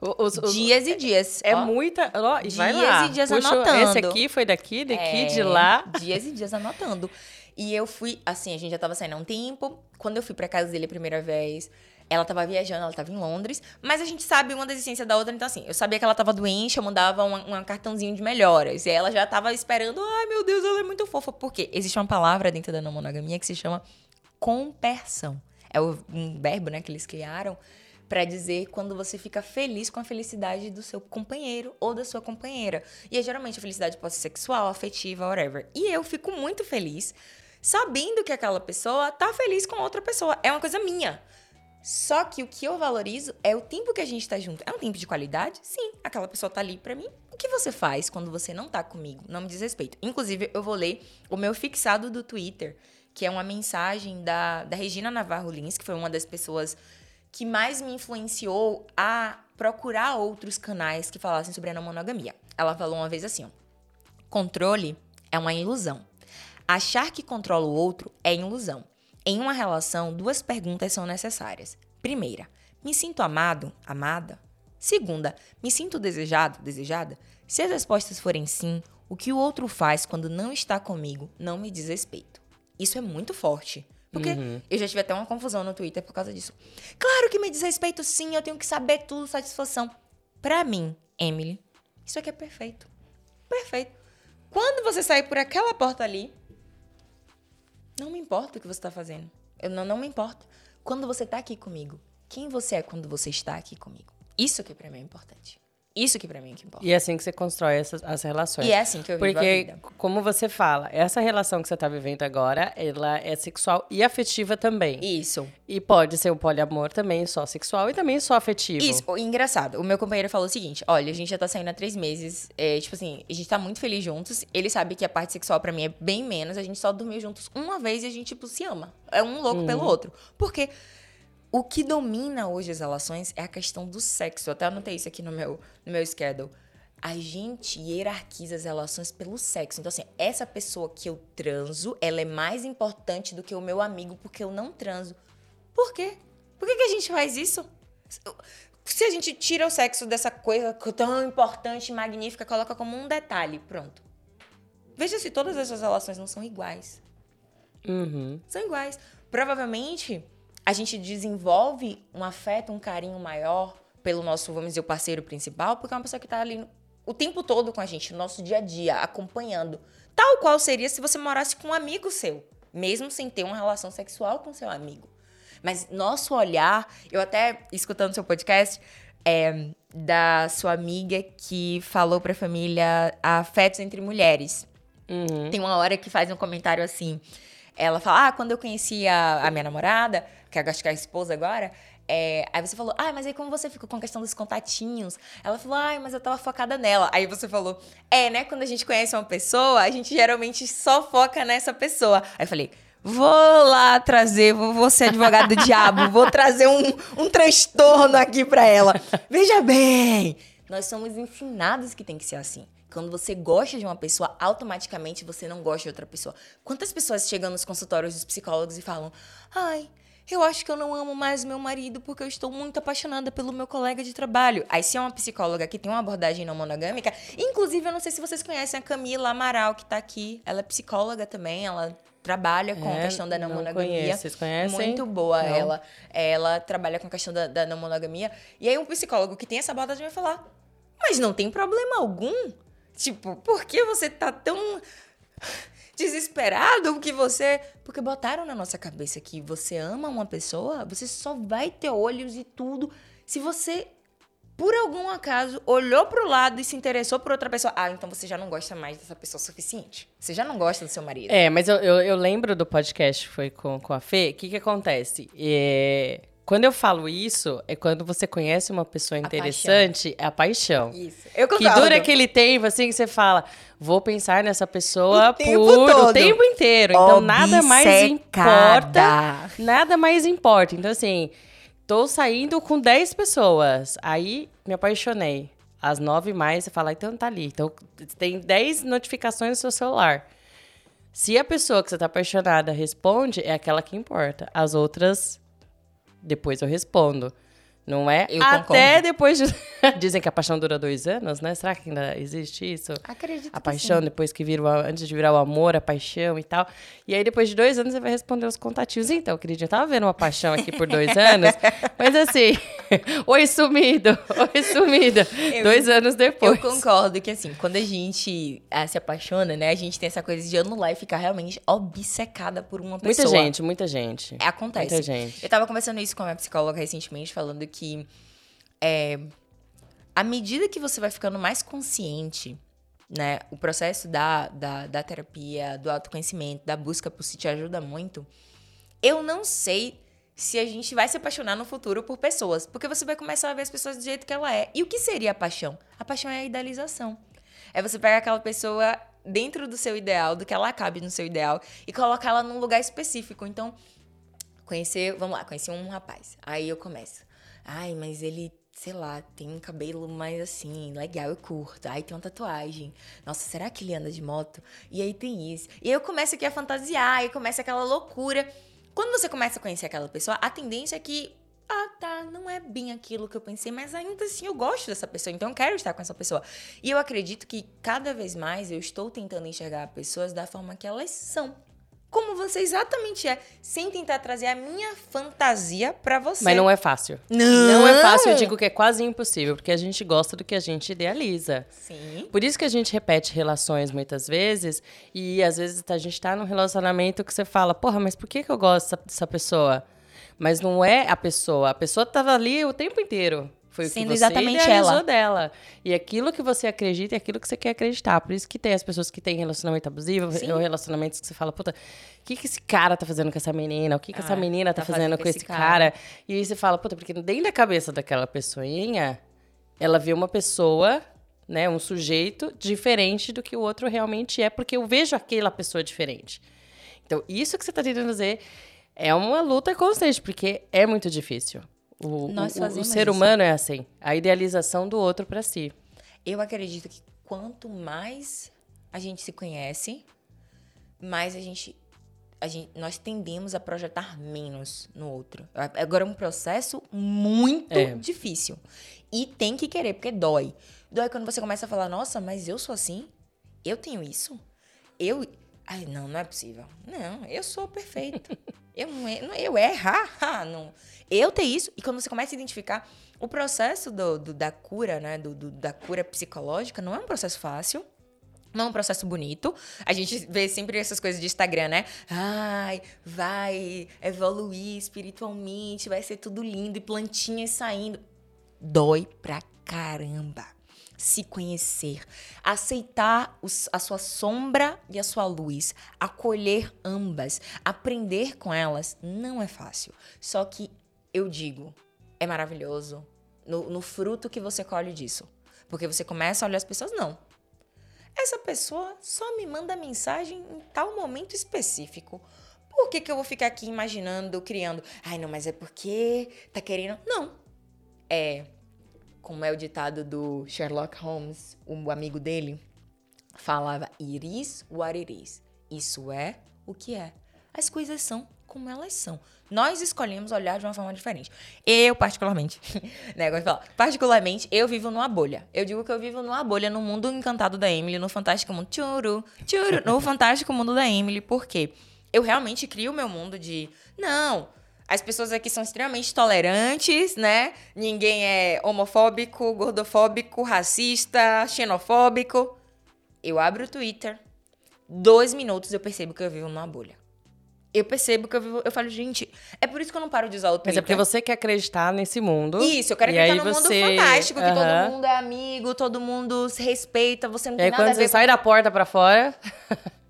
Os, os- dias e dias. É Ó, muita. Ó, vai Dias lá. e dias Puxa, anotando. Esse aqui foi daqui, daqui, É, de lá. Dias e dias anotando. E eu fui, assim, a gente já tava saindo há um tempo. Quando eu fui pra casa dele a primeira vez, ela tava viajando, ela tava em Londres. Mas a gente sabe uma das essências da outra. Então, assim, eu sabia que ela tava doente, eu mandava um, um cartãozinho de melhoras. E ela já tava esperando. Ai, meu Deus, ela é muito fofa. Por quê? Existe uma palavra dentro da não monogamia que se chama compersão. É um verbo, né, que eles criaram pra dizer quando você fica feliz com a felicidade do seu companheiro ou da sua companheira. E é, geralmente a felicidade pode ser sexual, afetiva, whatever. E eu fico muito feliz sabendo que aquela pessoa tá feliz com outra pessoa. É uma coisa minha. Só que o que eu valorizo é o tempo que a gente tá junto. É um tempo de qualidade? Sim, aquela pessoa tá ali pra mim. O que você faz quando você não tá comigo? Não me diz respeito. Inclusive, eu vou ler o meu fixado do Twitter, que é uma mensagem da, da Regina Navarro Lins, que foi uma das pessoas que mais me influenciou a procurar outros canais que falassem sobre a não monogamia. Ela falou uma vez assim, ó. Controle é uma ilusão. Achar que controla o outro é ilusão. Em uma relação, duas perguntas são necessárias. Primeira, me sinto amado, amada? Segunda, me sinto desejado, desejada? Se as respostas forem sim, o que o outro faz quando não está comigo não me diz respeito. Isso é muito forte. Porque eu já tive até uma confusão no Twitter por causa disso. Claro que me diz respeito sim, eu tenho que saber tudo, satisfação. Pra mim, Emily, isso aqui é perfeito. Perfeito. Quando você sair por aquela porta ali, não me importa o que você tá fazendo. Eu não, não me importa. Quando você tá aqui comigo, quem você é quando você está aqui comigo? Isso que pra mim é importante. Isso que pra mim é que importa. E é assim que você constrói essas, as relações. E é assim que eu vivo a Porque, como você fala, essa relação que você tá vivendo agora, ela é sexual e afetiva também. Isso. E pode ser o poliamor também, só sexual e também só afetivo. Isso, o engraçado. O meu companheiro falou o seguinte: olha, a gente já tá saindo há três meses. é, tipo assim, a gente tá muito feliz juntos. Ele sabe que a parte sexual pra mim é bem menos. A gente só dormiu juntos uma vez e a gente, tipo, se ama. É um louco pelo outro. Porque o que domina hoje as relações é a questão do sexo. Eu até anotei isso aqui no meu, no meu schedule. A gente hierarquiza as relações pelo sexo. Então, assim, essa pessoa que eu transo, ela é mais importante do que o meu amigo porque eu não transo. Por quê? Por que, que a gente faz isso? Se a gente tira o sexo dessa coisa tão importante e magnífica, coloca como um detalhe, pronto. Veja se todas essas relações não são iguais. Uhum. São iguais. Provavelmente, a gente desenvolve um afeto, um carinho maior pelo nosso, vamos dizer, o parceiro principal, porque é uma pessoa que tá ali o tempo todo com a gente, no nosso dia a dia, acompanhando. Tal qual seria se você morasse com um amigo seu, mesmo sem ter uma relação sexual com seu amigo. Mas nosso olhar, eu até escutando seu podcast, é, da sua amiga que falou pra família afetos entre mulheres. Tem uma hora que faz um comentário assim. Ela fala: Ah, quando eu conheci a, a minha namorada, que eu acho que é a esposa agora, é, aí você falou: Ah, mas aí como você ficou com a questão dos contatinhos? Ela falou: Ai, mas eu tava focada nela. Aí você falou: É, né? Quando a gente conhece uma pessoa, a gente geralmente só foca nessa pessoa. Aí eu falei. Vou lá trazer, vou, vou ser advogado do diabo, vou trazer um, um transtorno aqui pra ela. Veja bem, nós somos ensinados que tem que ser assim. Quando você gosta de uma pessoa, automaticamente você não gosta de outra pessoa. Quantas pessoas chegam nos consultórios dos psicólogos e falam: Ai, eu acho que eu não amo mais meu marido porque eu estou muito apaixonada pelo meu colega de trabalho. Aí, se é uma psicóloga que tem uma abordagem não monogâmica, inclusive, eu não sei se vocês conhecem a Camila Amaral, que tá aqui. Ela é psicóloga também, ela trabalha com a É, questão da não, não monogamia. conheço. Vocês conhecem? Muito boa Não. ela. Ela trabalha com a questão da, da não monogamia. E aí, um psicólogo que tem essa abordagem vai falar: Mas não tem problema algum. Tipo, por que você tá tão desesperado que você. Porque botaram na nossa cabeça que você ama uma pessoa, você só vai ter olhos e tudo se você, por algum acaso, olhou pro lado e se interessou por outra pessoa. Ah, então você já não gosta mais dessa pessoa o suficiente. Você já não gosta do seu marido. É, mas eu, eu, eu lembro do podcast foi com, com a Fê. O que, que acontece? É, quando eu falo isso, é quando você conhece uma pessoa interessante, é a paixão. Isso. Eu Que concordo. dura aquele tempo, assim, que você fala, vou pensar nessa pessoa O tempo por o todo. tempo inteiro. Então, nada mais importa. Obcecada. Nada mais importa. Então, assim, tô saindo com 10 pessoas. Aí, me apaixonei. Às 9 mais, você fala, então tá ali. Então, tem 10 notificações no seu celular. Se a pessoa que você tá apaixonada responde, é aquela que importa. As outras, depois eu respondo. Não é? Eu Até concordo. depois de... Dizem que a paixão dura dois anos, né? Será que ainda existe isso? Acredito A que paixão, sim. depois que vira o, antes de virar o amor, a paixão e tal. E aí, depois de dois anos, você vai responder os contatinhos. Então, queridinha, eu tava vendo uma paixão aqui por dois anos, mas assim, oi sumido, oi sumido. Eu- dois anos depois. Eu concordo que, assim, quando a gente ah, se apaixona, né? A gente tem essa coisa de anular e ficar realmente obcecada por uma pessoa. Muita gente, muita gente. É, Acontece. Muita gente. Eu tava conversando isso com a minha psicóloga recentemente, falando que é, à medida que você vai ficando mais consciente, né? O processo da, da, da terapia, do autoconhecimento, da busca por si te ajuda muito. Eu não sei se a gente vai se apaixonar no futuro por pessoas, porque você vai começar a ver as pessoas do jeito que ela é. E o que seria a paixão? A paixão é a idealização. É você pegar aquela pessoa dentro do seu ideal, do que ela cabe no seu ideal, e colocar ela num lugar específico. Então, conhecer, vamos lá, conheci um rapaz. Aí eu começo. Ai, mas ele, sei lá, tem um cabelo mais assim, legal, eu curto. Aí tem uma tatuagem. Nossa, será que ele anda de moto? E aí tem isso. E aí eu começo aqui a fantasiar, aí começa aquela loucura. Quando você começa a conhecer aquela pessoa, a tendência é que ah, tá, não é bem aquilo que eu pensei, mas ainda assim eu gosto dessa pessoa, então eu quero estar com essa pessoa. E eu acredito que cada vez mais eu estou tentando enxergar pessoas da forma que elas são. Como você exatamente é, sem tentar trazer a minha fantasia pra você. Mas não é fácil. Não. Não é fácil, eu digo que é quase impossível, porque a gente gosta do que a gente idealiza. Sim. Por isso que a gente repete relações muitas vezes, e às vezes a gente tá num relacionamento que você fala, porra, mas por que, que eu gosto dessa, dessa pessoa? Mas não é a pessoa, a pessoa tava ali o tempo inteiro. Foi Sendo o que você exatamente ela. dela. E aquilo que você acredita é aquilo que você quer acreditar. Por isso que tem as pessoas que têm relacionamento abusivo, Sim. ou relacionamentos que você fala, puta, o que, que esse cara tá fazendo com essa menina? O que, que essa Ah, menina tá, fazendo com esse cara? E aí você fala, puta, porque dentro da cabeça daquela pessoinha, ela vê uma pessoa, né, um sujeito diferente do que o outro realmente é, porque eu vejo aquela pessoa diferente. Então, isso que você tá tentando dizer é uma luta constante, porque é muito difícil. O, o- ser isso. humano é assim, a idealização do outro pra si. Eu acredito que quanto mais a gente se conhece, mais a gente, a gente nós tendemos a projetar menos no outro. Agora é um processo muito É. difícil. E tem que querer, porque dói. Dói quando você começa a falar, nossa, mas eu sou assim? Eu tenho isso? Eu. Ai, não, não é possível. Não, eu sou perfeito. eu não, é- não- eu errar, ah, não. Eu ter isso. E quando você começa a identificar o processo do, do- da cura, né? Do, do- da cura psicológica, não é um processo fácil. Não é um processo bonito. A gente vê sempre essas coisas de Instagram, né? Ai, vai evoluir espiritualmente, vai ser tudo lindo e plantinhas saindo. Dói pra caramba. Se conhecer, aceitar os- a sua sombra e a sua luz, acolher ambas, aprender com elas, não é fácil. Só que eu digo, é maravilhoso no, no fruto que você colhe disso. Porque você começa a olhar as pessoas, não. Essa pessoa só me manda mensagem em tal momento específico. Por que, que eu vou ficar aqui imaginando, criando? Ai, não, mas é porque tá querendo. Não. É. Como é o ditado do Sherlock Holmes, o amigo dele, falava: It is what it is. Isso é o que é. As coisas são como elas são. Nós escolhemos olhar de uma forma diferente. Eu, particularmente, né, de falar, particularmente, eu vivo numa bolha. Eu digo que eu vivo numa bolha no mundo encantado da Emily, no fantástico mundo tchuru, tchuru, no fantástico mundo da Emily, por quê? Eu realmente crio o meu mundo de, não, as pessoas aqui são extremamente tolerantes, né? Ninguém é homofóbico, gordofóbico, racista, xenofóbico. Eu abro o Twitter, dois minutos eu percebo que eu vivo numa bolha. Eu percebo que eu vivo. Eu falo, gente, é por isso que eu não paro de usar o Twitter. Mas é porque você quer acreditar nesse mundo. Isso, eu quero acreditar no mundo você- fantástico, que Aham. todo mundo é amigo, todo mundo se respeita, você não E tem aí nada quando a ver você sai da porta pra fora,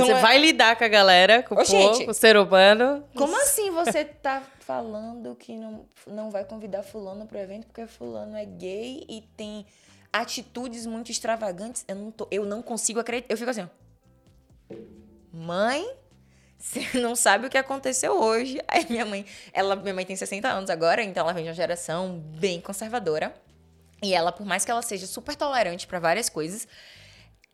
você é- vai lidar com a galera, com o Ô, povo, gente, com o ser humano. Como assim você tá falando que não, não vai convidar fulano pro evento porque fulano é gay e tem atitudes muito extravagantes? Eu não, tô, eu não consigo acreditar. Eu fico assim, ó. Mãe, você não sabe o que aconteceu hoje. Aí minha mãe, ela, minha mãe tem 60 anos agora, então ela vem de uma geração bem conservadora. E ela, por mais que ela seja super tolerante pra várias coisas,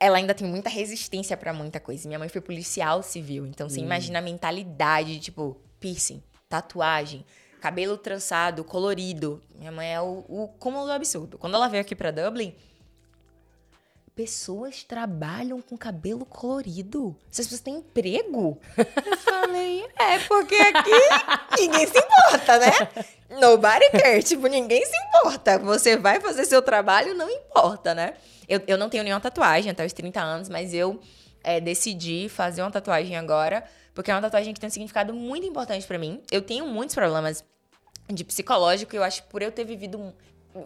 ela ainda tem muita resistência pra muita coisa. Minha mãe foi policial civil, então você imagina a mentalidade de tipo piercing, tatuagem, cabelo trançado, colorido. Minha mãe é o, o cúmulo do absurdo. Quando ela veio aqui pra Dublin, pessoas trabalham com cabelo colorido. Essas pessoas têm emprego? Eu falei, é, porque aqui ninguém se importa, né? Nobody cares. Tipo, ninguém se importa. Você vai fazer seu trabalho, não importa, né? Eu, eu não tenho nenhuma tatuagem até os 30 anos, mas eu é, decidi fazer uma tatuagem agora, porque é uma tatuagem que tem um significado muito importante pra mim. Eu tenho muitos problemas de psicológico, e eu acho que por eu ter vivido.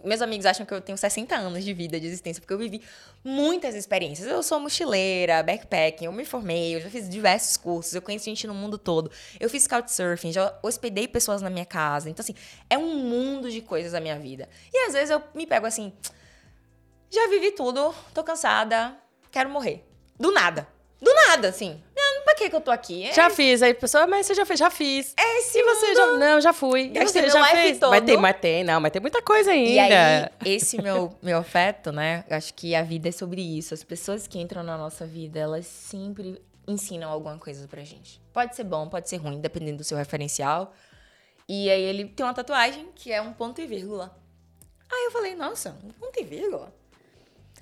Meus amigos acham que eu tenho 60 anos de vida, de existência, porque eu vivi muitas experiências. Eu sou mochileira, backpacking, eu me formei, eu já fiz diversos cursos, eu conheço gente no mundo todo. Eu fiz couchsurfing, já hospedei pessoas na minha casa. Então, assim, é um mundo de coisas da minha vida. E às vezes eu me pego assim. Já vivi tudo, tô cansada, quero morrer. Do nada. Do nada, assim. Não, pra que que eu tô aqui? É, Já fiz. Aí a pessoa, mas você já fez? Já fiz. é esse E você já. Não, já fui. E você meu já fez? todo. Mas tem, mas tem, não, mas tem muita coisa ainda. E aí, esse meu, meu afeto, né? Acho que a vida é sobre isso. As pessoas que entram na nossa vida, elas sempre ensinam alguma coisa pra gente. Pode ser bom, pode ser ruim, dependendo do seu referencial. E aí ele tem uma tatuagem que é um ponto e vírgula. Aí eu falei, nossa, um ponto e vírgula?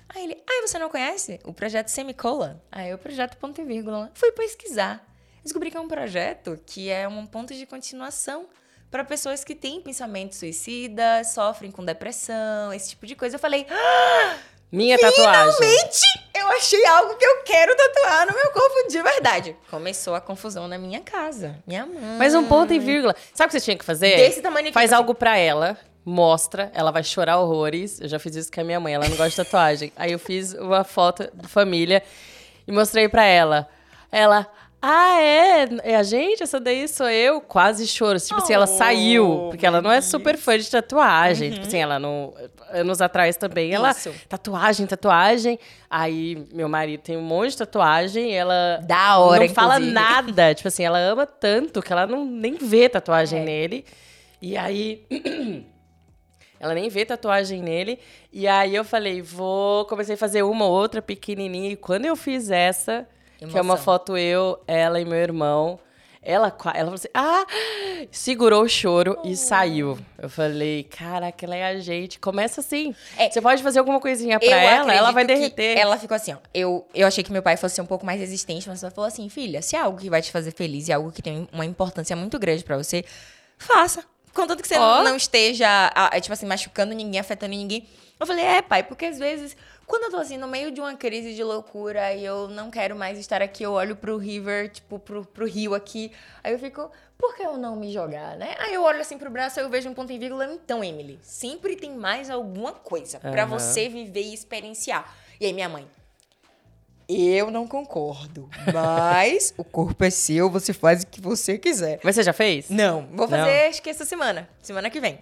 Aí ele, ah, você não conhece? O projeto Semicolon. Aí o projeto ponto e vírgula. Fui pesquisar. Descobri que é um projeto que é um ponto de continuação para pessoas que têm pensamentos suicidas, sofrem com depressão, esse tipo de coisa. Eu falei, ah, Minha tatuagem. finalmente eu achei algo que eu quero tatuar no meu corpo de verdade. Começou a confusão na minha casa. Minha mãe. Mas um ponto e vírgula. Sabe o que você tinha que fazer? Desse tamanho aqui, Faz assim. algo pra ela. Mostra, ela vai chorar horrores. Eu já fiz isso com a minha mãe, ela não gosta de tatuagem. Aí eu fiz uma foto de família e mostrei pra ela. Ela, ah, é? É a gente? Essa daí sou eu? Quase choro. Tipo assim, ela Oh, saiu. Porque ela não é super fã de tatuagem. Tipo assim, ela não. Anos atrás também, ela. Isso. Tatuagem, tatuagem. Aí, meu marido tem um monte de tatuagem. Ela. Da hora, Não fala inclusive. nada. tipo assim, ela ama tanto que ela não nem vê tatuagem É. nele. E aí. Ela nem vê tatuagem nele. E aí eu falei, vou. Comecei a fazer uma ou outra pequenininha. E quando eu fiz essa, que é uma Emoção. foto eu, ela e meu irmão. Ela, ela falou assim, ah! Segurou o choro Oh. e saiu. Eu falei, caraca, ela é a gente. Começa assim. É. Você pode fazer alguma coisinha pra ela, ela vai derreter. Ela ficou assim, ó. Eu, eu achei que meu pai fosse um pouco mais resistente, mas ela falou assim: filha, se é algo que vai te fazer feliz e é algo que tem uma importância muito grande pra você, faça. Contanto que você Ó. não esteja, tipo assim, machucando ninguém, afetando ninguém. Eu falei, é, pai, porque às vezes, quando eu tô assim, no meio de uma crise de loucura e eu não quero mais estar aqui, eu olho pro river, tipo, pro, pro rio aqui, aí eu fico, por que eu não me jogar, né? Aí eu olho assim pro braço, aí eu vejo um ponto em vírgula, então, Emily, sempre tem mais alguma coisa pra Aham. você viver e experienciar. E aí minha mãe, eu não concordo, mas o corpo é seu, você faz o que você quiser. Mas você já fez? Não, vou Não? fazer acho que essa semana, semana que vem.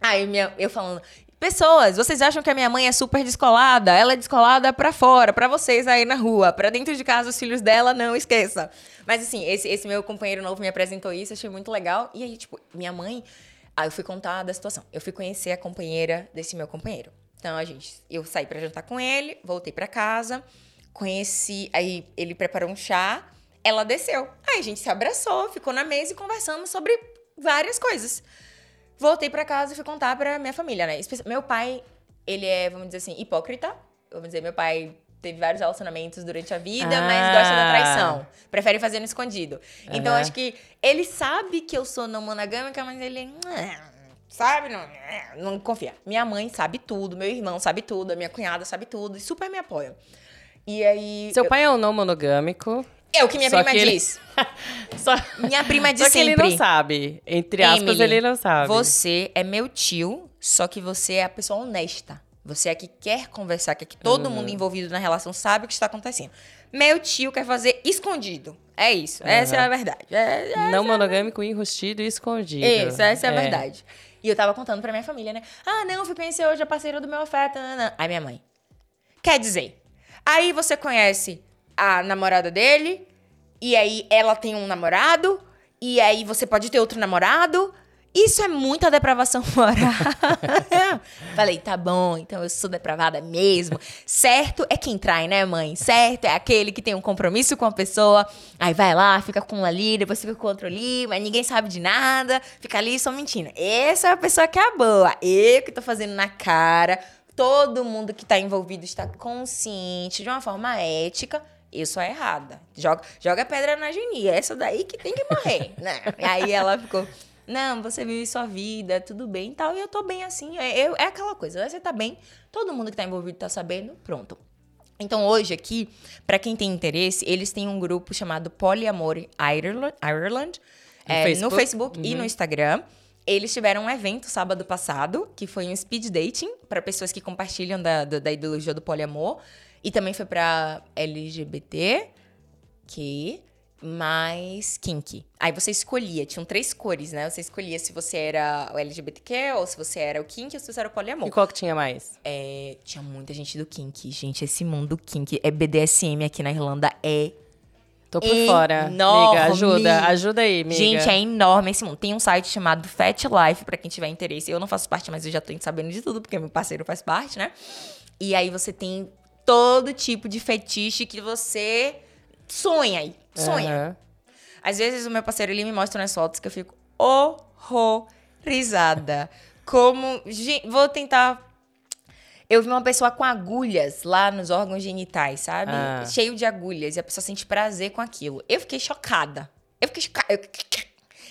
Aí minha, eu falando, pessoas, vocês acham que a minha mãe é super descolada? Ela é descolada pra fora, pra vocês aí na rua, pra dentro de casa os filhos dela, não esqueça. Mas assim, esse, esse meu companheiro novo me apresentou isso, achei muito legal. E aí, tipo, minha mãe, aí eu fui contar da situação. Eu fui conhecer a companheira desse meu companheiro. Então a gente, eu saí pra jantar com ele, voltei pra casa, conheci, aí ele preparou um chá, ela desceu. Aí a gente se abraçou, ficou na mesa e conversamos sobre várias coisas. Voltei pra casa e fui contar pra minha família, né? Meu pai, ele é, vamos dizer assim, hipócrita. Vamos dizer, meu pai teve vários relacionamentos durante a vida, mas Ah. gosta da traição. Prefere fazer no escondido. Então, Aham. acho que ele sabe que eu sou não monogâmica, mas ele... Sabe? Não, não confia. Minha mãe sabe tudo, meu irmão sabe tudo, a minha cunhada sabe tudo e super me apoiam. E aí... Seu eu- pai é um não monogâmico. É o que minha Só prima que ele- diz. Só, Minha prima diz só que ele sempre. não sabe. Entre aspas, Emily, ele não sabe. Você é meu tio, só que você é a pessoa honesta. Você é que quer conversar, que, é que todo Uhum. mundo envolvido na relação sabe o que está acontecendo. Meu tio quer fazer escondido. É isso. Essa é a verdade. É, é- Não monogâmico, enrustido e escondido. isso, essa é a verdade. E eu tava contando pra minha família, né? Ah, não, fui conhecer hoje a parceira do meu afeto. Não, não. Aí minha mãe. Quer dizer, aí você conhece a namorada dele, e aí ela tem um namorado, e aí você pode ter outro namorado. Isso é muita depravação moral. Falei, tá bom, então eu sou depravada mesmo. Certo é quem trai, né, mãe? Certo é aquele que tem um compromisso com a pessoa, aí vai lá, fica com um ali, depois fica com outro ali, mas ninguém sabe de nada, fica ali só mentindo. Essa é a pessoa que é a boa. Eu que tô fazendo na cara, todo mundo que tá envolvido está consciente de uma forma ética. Eu sou a errada. Joga, joga pedra na Geni. É essa daí que tem que morrer. né? E aí ela ficou. Não, você vive sua vida, tudo bem e tal. E eu tô bem assim. É, eu- é aquela coisa. Você tá bem, todo mundo que tá envolvido tá sabendo, pronto. Então, hoje aqui, pra quem tem interesse, eles têm um grupo chamado Poliamor Ireland, Ireland No é, no Facebook? Facebook e no Instagram. Eles tiveram um evento sábado passado, que foi um speed dating para pessoas que compartilham da, da, da ideologia do poliamor. E também foi pra LGBT, que mais kink. Aí você escolhia, tinham três cores, né? Você escolhia se você era o LGBTQ, ou se você era o kink, ou se você era o poliamor. E qual que tinha mais? É, tinha muita gente do kink. Gente, esse mundo kink é BDSM aqui na Irlanda. É. Tô por fora. Enorme. Amiga, ajuda. Ajuda aí, amiga. Gente, é enorme esse mundo. Tem um site chamado Fat Life, pra quem tiver interesse. Eu não faço parte, mas eu já tô sabendo de tudo, porque meu parceiro faz parte, né? E aí você tem todo tipo de fetiche que você sonha aí. Sonha. Aham. Às vezes o meu parceiro ele me mostra umas fotos que eu fico horrorizada. Como. gen- Vou tentar. Eu vi uma pessoa com agulhas lá nos órgãos genitais, sabe? Ah. Cheio de agulhas. E a pessoa sente prazer com aquilo. Eu fiquei chocada. Eu fiquei chocada. Eu-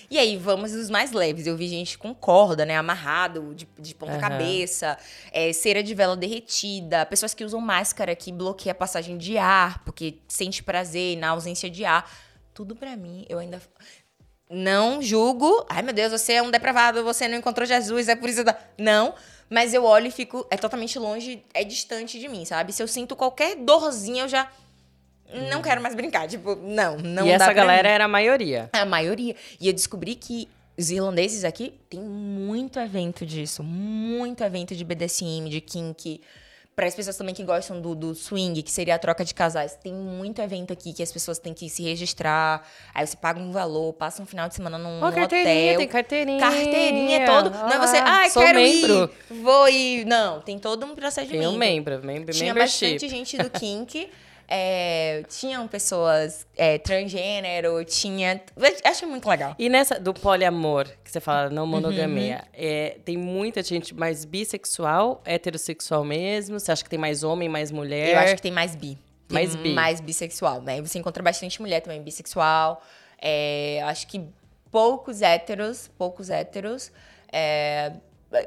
E aí, vamos os mais leves. Eu vi gente com corda, né? Amarrado, de, de ponta Aham. cabeça, é, cera de vela derretida, pessoas que usam máscara que bloqueia a passagem de ar, porque sente prazer na ausência de ar. Tudo pra mim, eu ainda. Não julgo. Ai, meu Deus, você é um depravado, você não encontrou Jesus, é por isso. Da... Não. Mas eu olho e fico. É totalmente longe, é distante de mim, sabe? Se eu sinto qualquer dorzinha, eu já. Não quero mais brincar. Tipo, não, não e essa galera mim. era a maioria. A maioria. E eu descobri que os irlandeses aqui tem muito evento disso. Muito evento de BDSM, de kink. Para as pessoas também que gostam do, do swing, que seria a troca de casais. Tem muito evento aqui que as pessoas têm que se registrar. Aí você paga um valor, passa um final de semana num, Ó, num carteirinha, hotel. tem carteirinha. Carteirinha é todo. Não é você, Ah, quero membro. ir, vou ir. Não, tem todo um procedimento. Tem um membro, membro Tinha membership. bastante gente do kink. É, tinham pessoas é, transgênero, tinha. Acho muito legal. E nessa do poliamor, que você fala, não monogamia, Uhum. é, tem muita gente mais bissexual, heterossexual mesmo? Você acha que tem mais homem, mais mulher? Eu acho que tem mais bi. Mais bi. Mais bissexual, né? Você encontra bastante mulher também bissexual. É, acho que poucos héteros, poucos héteros. É,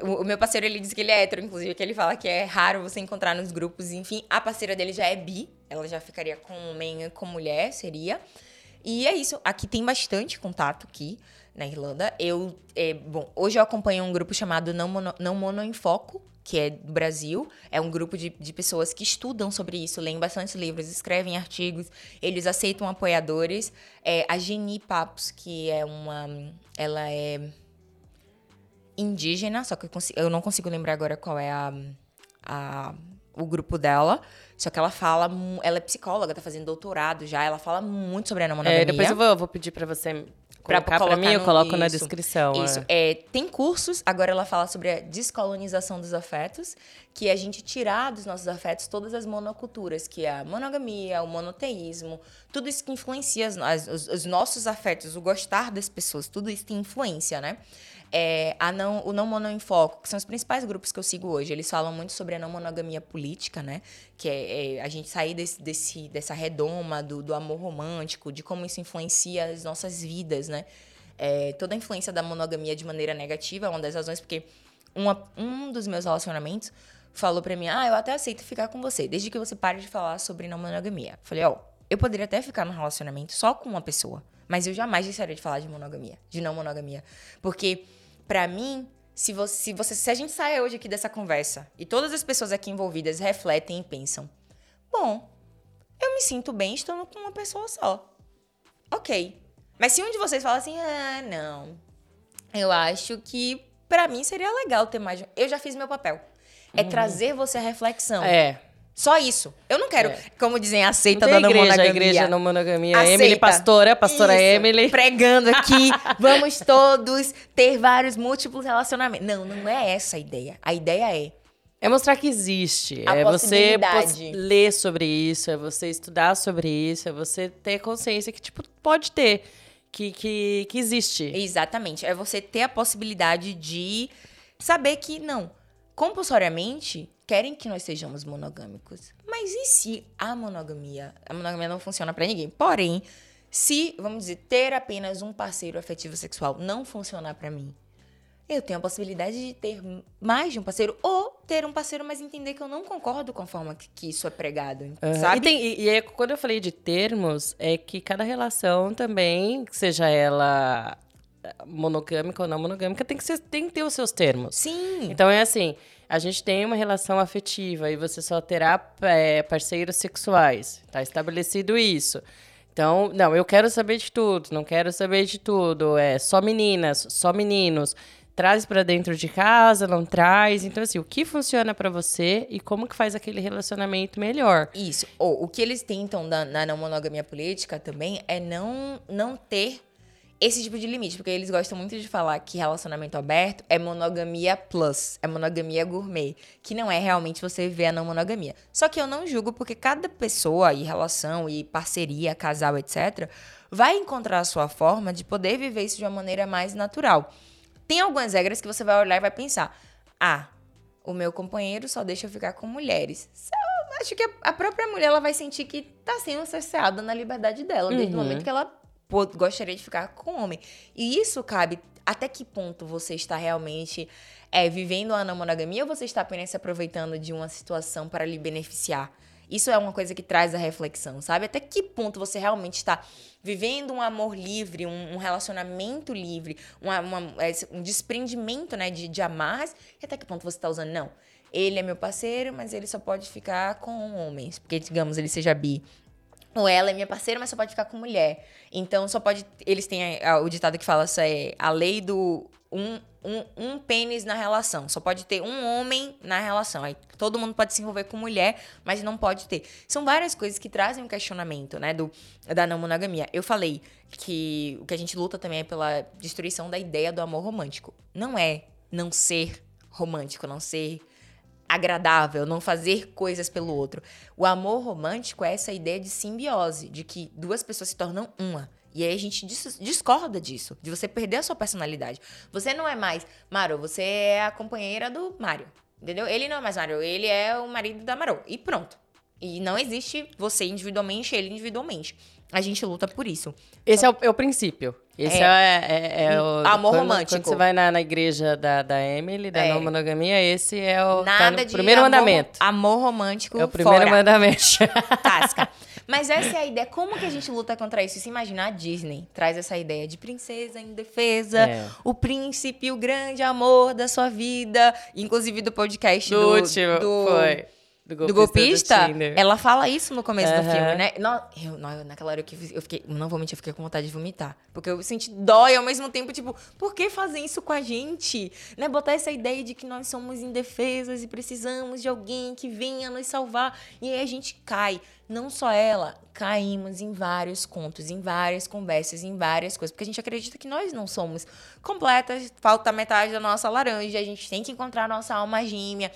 o, o meu parceiro, ele diz que ele é hétero, inclusive, que ele fala que é raro você encontrar nos grupos. Enfim, a parceira dele já é bi. Ela já ficaria com homem e com mulher, seria. E é isso. Aqui tem bastante contato aqui na Irlanda. Eu, é, bom, hoje eu acompanho um grupo chamado Não Mono, Não Mono em Foco, que é do Brasil. É um grupo de, de pessoas que estudam sobre isso, leem bastante livros, escrevem artigos. Eles aceitam apoiadores. É, a Geni Papos, que é uma... Ela é indígena, só que eu, consi- eu não consigo lembrar agora qual é a, a- o grupo dela. Só que ela fala, ela é psicóloga, tá fazendo doutorado já, ela fala muito sobre a monogamia. É, depois eu vou, eu vou pedir pra você Pra colocar pra, colocar mim, eu no- coloco na isso, descrição. Isso. é. É, tem cursos, agora ela fala sobre a descolonização dos afetos, que é a gente tirar dos nossos afetos todas as monoculturas, que é a monogamia, o monoteísmo, tudo isso que influencia as- as- os, os nossos afetos, o gostar das pessoas, tudo isso tem influência, né? É, a não, o não mono em foco, que são os principais grupos que eu sigo hoje, eles falam muito sobre a não monogamia política, né? Que é, é a gente sair desse, desse, dessa redoma do, do amor romântico, de como isso influencia as nossas vidas, né? É, toda a influência da monogamia de maneira negativa é uma das razões, porque uma- um dos meus relacionamentos falou pra mim: Ah, eu até aceito ficar com você, desde que você pare de falar sobre não monogamia. Falei: Ó, eu poderia até ficar num relacionamento só com uma pessoa, mas eu jamais deixaria de falar de monogamia, de não monogamia. Porque, pra mim, se você, se você. Se a gente sair hoje aqui dessa conversa e todas as pessoas aqui envolvidas refletem e pensam: Bom, eu me sinto bem estando com uma pessoa só. Ok. Mas se um de vocês fala assim, ah, não. Eu acho que pra mim seria legal ter mais. de um-" Eu já fiz meu papel. É trazer você à reflexão. É. Só isso. Eu não quero, É. como dizem, Não aceita tem da não igreja, monogamia. igreja não monogamia. Aceita. Emily Pastora, pastora Isso. Emily. Pregando aqui, vamos todos ter vários múltiplos relacionamentos. Não, não é essa a ideia. A ideia é É mostrar que existe. A é você ler sobre isso, é você estudar sobre isso, é você ter consciência que, tipo, pode ter. Que, que, que existe. Exatamente. É você ter a possibilidade de saber que, não, compulsoriamente querem que nós sejamos monogâmicos. Mas e se a monogamia? A monogamia não funciona pra ninguém. Porém, se, vamos dizer, ter apenas um parceiro afetivo sexual não funcionar pra mim, eu tenho a possibilidade de ter mais de um parceiro ou ter um parceiro, mas entender que eu não concordo com a forma que, que isso é pregado, Aham. sabe? E, tem, e, e aí, quando eu falei de termos, é que cada relação também, seja ela monogâmica ou não monogâmica, tem que, ser, tem que ter os seus termos. Sim. Então é assim, a gente tem uma relação afetiva e você só terá é, parceiros sexuais. Tá estabelecido isso. Então, não, eu quero saber de tudo, não quero saber de tudo. É só meninas, só meninos. Traz pra dentro de casa, não traz. Então, assim, o que funciona pra você e como que faz aquele relacionamento melhor. Isso. Ou o que eles tentam na, na monogamia política também é não, não ter esse tipo de limite. Porque eles gostam muito de falar que relacionamento aberto é monogamia plus, é monogamia gourmet. Que não é realmente você ver a não monogamia. Só que eu não julgo porque cada pessoa e relação e parceria, casal, etc., vai encontrar a sua forma de poder viver isso de uma maneira mais natural. Tem algumas regras que você vai olhar e vai pensar: ah, o meu companheiro só deixa eu ficar com mulheres. Eu acho que a- própria mulher ela vai sentir que tá sendo cerceada na liberdade dela, desde o Uhum. momento que ela gostaria de ficar com homem. E isso cabe até que ponto você está realmente é, vivendo a monogamia ou você está apenas se aproveitando de uma situação para lhe beneficiar? Isso é uma coisa que traz a reflexão, sabe? Até que ponto você realmente está vivendo um amor livre, um, um relacionamento livre, uma- uma- esse- um desprendimento, né, de, de amarras, e até que ponto você está usando, não, ele é meu parceiro, mas ele só pode ficar com homens, porque, digamos, ele seja bi. Ou ela é minha parceira, mas só pode ficar com mulher. Então, só pode. Eles têm a- a- o ditado que fala isso é a lei do um, um, um pênis na relação. Só pode ter um homem na relação. Aí todo mundo pode se envolver com mulher, mas não pode ter. São várias coisas que trazem um questionamento, né? Do, da não monogamia. Eu falei que o que a gente luta também é pela destruição da ideia do amor romântico. Não é não ser romântico, não ser agradável, não fazer coisas pelo outro. O amor romântico é essa ideia de simbiose, de que duas pessoas se tornam uma. E aí a gente dis- discorda disso, de você perder a sua personalidade. Você não é mais Maro, você é a companheira do Mário. Entendeu? Ele não é mais Mário, ele é o marido da Marô. E pronto. E não existe você individualmente, ele individualmente. A gente luta por isso. Esse é o, é o princípio. Esse É. é, é- é o. Amor quando, romântico. Quando você vai na, na igreja da, da Emily, da É. não monogamia, esse é o. tá Nada no de primeiro amor, mandamento. Amor romântico É o primeiro fora. mandamento. Tasca. Mas essa é a ideia. Como que a gente luta contra isso? Se imaginar a Disney traz essa ideia de princesa indefesa, É. o príncipe, o grande amor da sua vida. Inclusive do podcast Do do, último, do, foi. Do golpista. Tinder. ela fala isso no começo do Aham. filme, né? No- eu, não, naquela hora eu, que- eu fiquei, não vou mentir, eu fiquei com vontade de vomitar. Porque eu senti dó e ao mesmo tempo, tipo, por que fazem isso com a gente? Né? Botar essa ideia de que nós somos indefesas e precisamos de alguém que venha nos salvar. E aí a gente cai. Não só ela, caímos em vários contos, em várias conversas, em várias coisas. Porque a gente acredita que nós não somos completas, falta metade da nossa laranja, a gente tem que encontrar a nossa alma gêmea.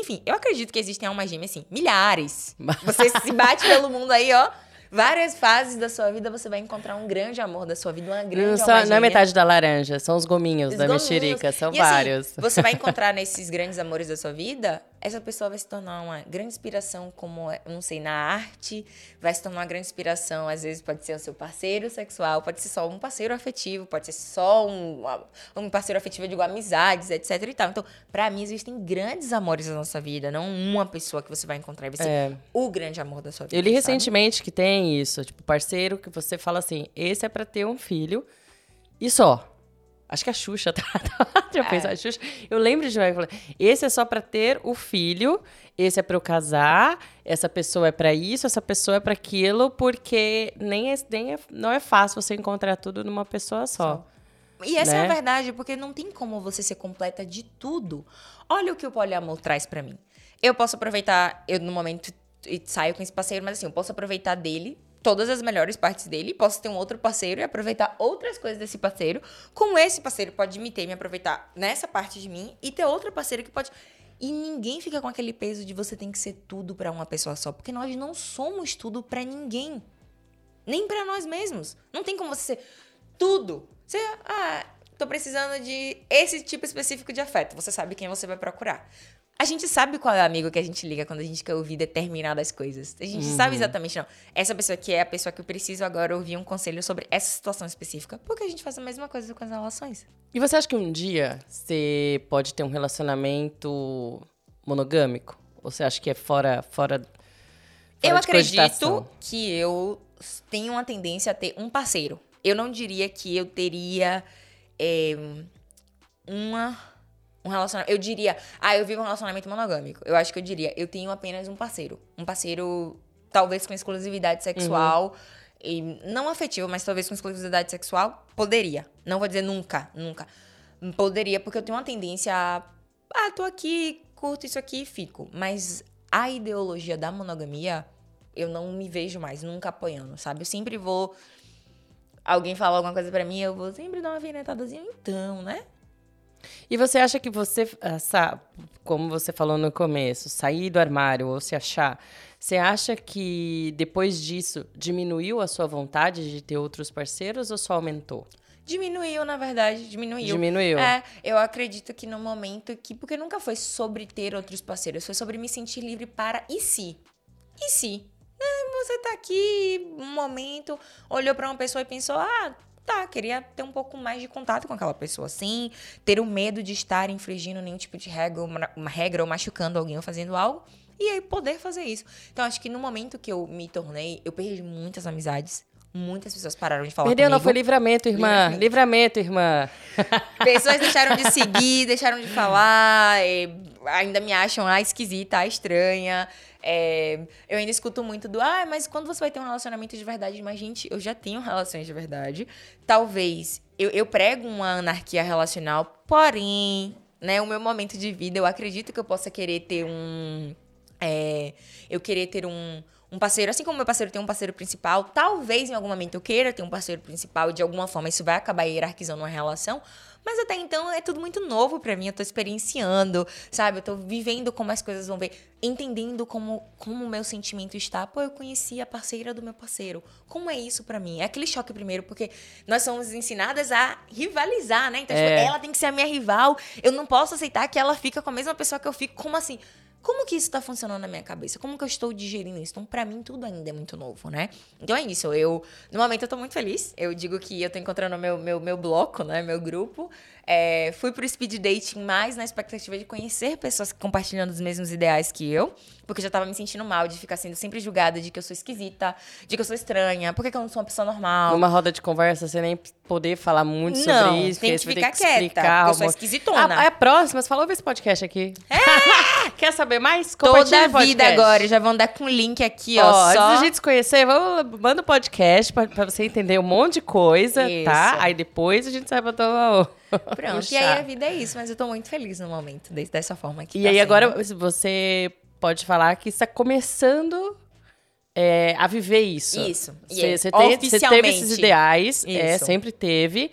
Enfim, eu acredito que existem almas gêmeas, assim, milhares. Você se bate pelo mundo aí, ó. Várias fases da sua vida você vai encontrar um grande amor da sua vida, uma grande Não, alma não é metade da laranja, são os gominhos Os da gominhos. mexerica, são E, assim, vários. você vai encontrar nesses grandes amores da sua vida, essa pessoa vai se tornar uma grande inspiração, como, eu não sei, na arte, vai se tornar uma grande inspiração, às vezes pode ser o seu parceiro sexual, pode ser só um parceiro afetivo, pode ser só um, um parceiro afetivo, eu digo, amizades, etc e tal. Então, pra mim, existem grandes amores na nossa vida, não uma pessoa que você vai encontrar e vai ser É. o grande amor da sua vida. Eu li sabe? recentemente que tem isso, tipo, parceiro que você fala assim, esse é pra ter um filho e só. Acho que a Xuxa tá. tá já É. fez a Xuxa. Eu lembro de uma que esse é só pra ter o filho, esse é pra eu casar, essa pessoa é pra isso, essa pessoa é pra aquilo, porque nem é, nem é, não é fácil você encontrar tudo numa pessoa só. E essa é né? a verdade, porque não tem como você ser completa de tudo. Olha o que o poliamor traz pra mim. Eu posso aproveitar, eu no momento e saio com esse parceiro, mas assim, eu posso aproveitar dele todas as melhores partes dele, posso ter um outro parceiro e aproveitar outras coisas desse parceiro, como esse parceiro pode me ter, me aproveitar nessa parte de mim e ter outro parceiro que pode e ninguém fica com aquele peso de você tem que ser tudo pra uma pessoa só, porque nós não somos tudo pra ninguém. Nem pra nós mesmos. Não tem como você ser tudo. Você, ah, tô precisando de esse tipo específico de afeto. Você sabe quem você vai procurar. A gente sabe qual é o amigo que a gente liga quando a gente quer ouvir determinadas coisas. A gente sabe exatamente, não. Essa pessoa aqui é a pessoa que eu preciso agora ouvir um conselho sobre essa situação específica. Porque a gente faz a mesma coisa com as relações. E você acha que um dia você pode ter um relacionamento monogâmico? Ou você acha que é fora, fora, fora eu acredito cogitação? que eu tenho uma tendência a ter um parceiro. Eu não diria que eu teria é, uma um relacionamento. Eu diria, ah, eu vivo um relacionamento monogâmico. Eu acho que eu diria, eu tenho apenas um parceiro. Um parceiro, talvez com exclusividade sexual. E não afetivo, mas talvez com exclusividade sexual, poderia. Não vou dizer nunca, nunca. Poderia, porque eu tenho uma tendência a. Ah, tô aqui, curto isso aqui e fico. Mas a ideologia da monogamia, eu não me vejo mais, nunca apoiando, sabe? Eu sempre vou. Alguém fala alguma coisa pra mim, eu vou sempre dar uma vinhetadazinha, então, né? E você acha que você, essa, como você falou no começo, sair do armário ou se achar, você acha que depois disso diminuiu a sua vontade de ter outros parceiros ou só aumentou? Diminuiu, na verdade, diminuiu. Diminuiu. É, eu acredito que no momento que. Porque nunca foi sobre ter outros parceiros, foi sobre me sentir livre para e se. E se? É, você tá aqui, um momento, olhou pra uma pessoa e pensou, ah. Tá, queria ter um pouco mais de contato com aquela pessoa, sem ter o medo de estar infringindo nenhum tipo de regra, uma regra ou machucando alguém ou fazendo algo. e aí poder fazer isso. Então, acho que no momento que eu me tornei, eu perdi muitas amizades. Muitas pessoas pararam de falar Perdeu, comigo. não foi livramento, irmã. Livramento, irmã. Pessoas deixaram de seguir, deixaram de falar, ainda me acham ah, esquisita, ah, estranha. É, eu ainda escuto muito do, ah, mas quando você vai ter um relacionamento de verdade? Mas, gente, eu já tenho relações de verdade. Talvez eu, eu prego uma anarquia relacional, porém, né, o meu momento de vida, eu acredito que eu possa querer ter um. é, eu querer ter um, um parceiro, assim como meu parceiro tem um parceiro principal, talvez em algum momento eu queira ter um parceiro principal e de alguma forma isso vai acabar hierarquizando uma relação. Mas até então é tudo muito novo pra mim, eu tô experienciando, sabe? Eu tô vivendo como as coisas vão ver, entendendo como como o meu sentimento está. Pô, eu conheci a parceira do meu parceiro. Como é isso pra mim? É aquele choque primeiro, porque nós somos ensinadas a rivalizar, né? Então, tipo, É. ela tem que ser a minha rival. Eu não posso aceitar que ela fica com a mesma pessoa que eu fico. Como assim? Como que isso tá funcionando na minha cabeça? Como que eu estou digerindo isso? Então, pra mim, tudo ainda é muito novo, né? Então é isso. Eu, no momento, eu tô muito feliz. Eu digo que eu tô encontrando meu, meu, meu bloco, né? Meu grupo. É, fui pro speed dating mais na expectativa de conhecer pessoas que compartilham os mesmos ideais que eu. Porque eu já tava me sentindo mal de ficar sendo sempre julgada de que eu sou esquisita, de que eu sou estranha, por que que eu não sou uma pessoa normal? Numa roda de conversa, você nem poder falar muito sobre Não, isso. tem que ficar ter quieta, explicar eu sou esquisitona. A, a próxima, você falou, esse podcast aqui. Quer saber mais? Toda a vida agora. Já vão dar com o link aqui, ó. Ó, só... antes da gente se conhecer, vamos, manda o podcast pra, pra você entender um monte de coisa, Isso. tá? Aí depois a gente sai pra tomar. Pronto, o e aí a vida é isso, mas eu tô muito feliz no momento, dessa forma aqui. E aí agora você pode falar que está começando é, a viver isso. Isso, Você, você teve esses ideais, é, sempre teve.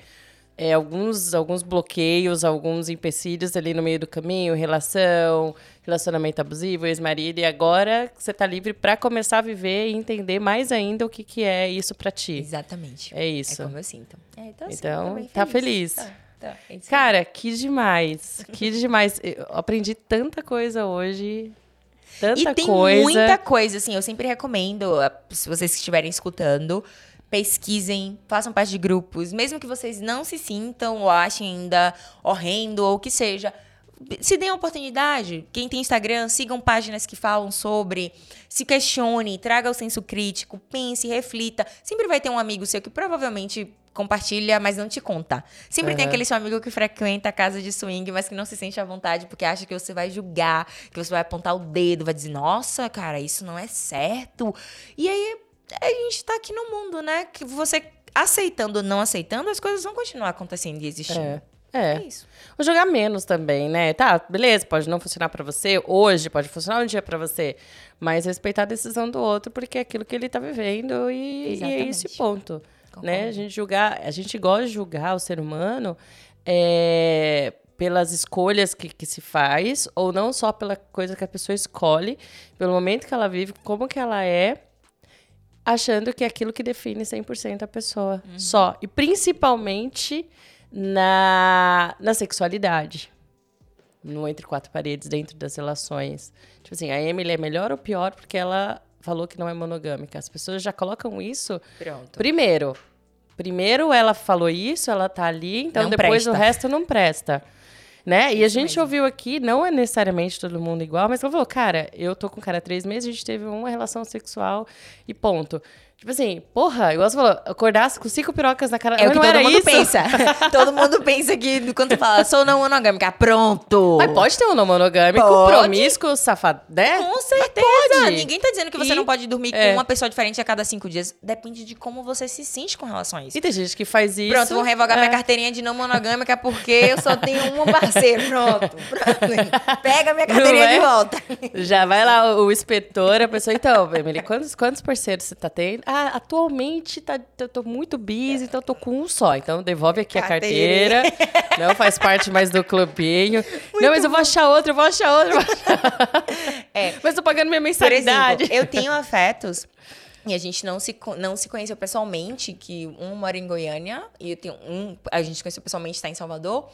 É, alguns, alguns bloqueios, alguns empecilhos ali no meio do caminho, relação, relacionamento abusivo, ex-marido, e agora você tá livre pra começar a viver e entender mais ainda o que, que é isso pra ti. Exatamente. É isso. É como eu sinto. É, então, assim, Então, bem tá feliz. Tá, é aí. Cara, que demais. Que demais. Eu aprendi tanta coisa hoje. Tanta e tem coisa. muita coisa, assim, eu sempre recomendo, a- se vocês estiverem escutando, pesquisem, façam parte de grupos, mesmo que vocês não se sintam ou achem ainda horrendo ou o que seja. Se deem a oportunidade. Quem tem Instagram, sigam páginas que falam sobre. Se questione, traga o senso crítico, pense, reflita. Sempre vai ter um amigo seu que provavelmente compartilha, mas não te conta. Sempre tem Aham. aquele seu amigo que frequenta a casa de swing, mas que não se sente à vontade porque acha que você vai julgar, que você vai apontar o dedo, vai dizer, nossa, cara, isso não é certo. E aí a gente tá aqui no mundo, né? Que você aceitando ou não aceitando, as coisas vão continuar acontecendo e existindo. É. É. É isso. Vou jogar menos também, né? Tá, beleza, pode não funcionar pra você hoje, pode funcionar um dia pra você, mas respeitar a decisão do outro porque é aquilo que ele tá vivendo e, e é esse ponto, Concordo. né? A gente julgar, a gente gosta de julgar o ser humano é, pelas escolhas que, que se faz ou não só pela coisa que a pessoa escolhe, pelo momento que ela vive, como que ela é, achando que é aquilo que define 100% a pessoa. Só. E principalmente na, na sexualidade. No entre quatro paredes, dentro das relações. Tipo assim, a Emily é melhor ou pior porque ela falou que não é monogâmica. As pessoas já colocam isso Pronto. primeiro. Primeiro ela falou isso, ela tá ali, então Não depois presta. o resto não presta. Né? E a gente mesmo. ouviu aqui, não é necessariamente todo mundo igual, mas ela falou, cara, eu tô com o cara há três meses, a gente teve uma relação sexual e ponto. Tipo assim, porra, igual você falou, acordasse com cinco pirocas na cara. É o que todo mundo isso. pensa. todo mundo pensa que quando fala, sou não monogâmica, pronto. Mas pode ter um não monogâmico, Pode. promíscuo, safado, né? Com certeza. pode. Ninguém tá dizendo que você E- não pode dormir é. com uma pessoa diferente a cada cinco dias. Depende de como você se sente com relação a isso. E tem gente que faz isso. Pronto, vão revogar é. minha carteirinha de não monogâmica porque eu só tenho um parceiro. Pronto, pronto. Pega minha carteirinha é? de volta. Já vai lá o inspetor, a pessoa, então, Emily, quantos, quantos parceiros você tá tendo? Ah, atualmente tá, eu tô muito busy, então eu tô com um só. Então devolve aqui a Carteirinha. carteira. Não faz parte mais do clubinho. não, mas eu vou achar outro, eu vou achar outro. vou achar- É. Mas tô pagando minha mensalidade. exemplo, eu tenho afetos e a gente não se, não se conheceu pessoalmente, que um mora em Goiânia e eu tenho um, a gente conheceu pessoalmente, está em Salvador.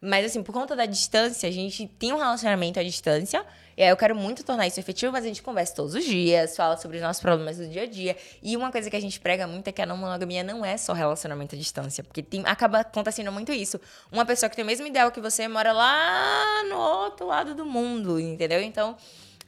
Mas assim, por conta da distância, a gente tem um relacionamento à distância. E aí eu quero muito tornar isso efetivo, mas a gente conversa todos os dias, fala sobre os nossos problemas do dia a dia. E uma coisa que a gente prega muito é que a não monogamia não é só relacionamento à distância, porque tem, acaba acontecendo muito isso. Uma pessoa que tem o mesmo ideal que você mora lá no outro lado do mundo, entendeu? Então,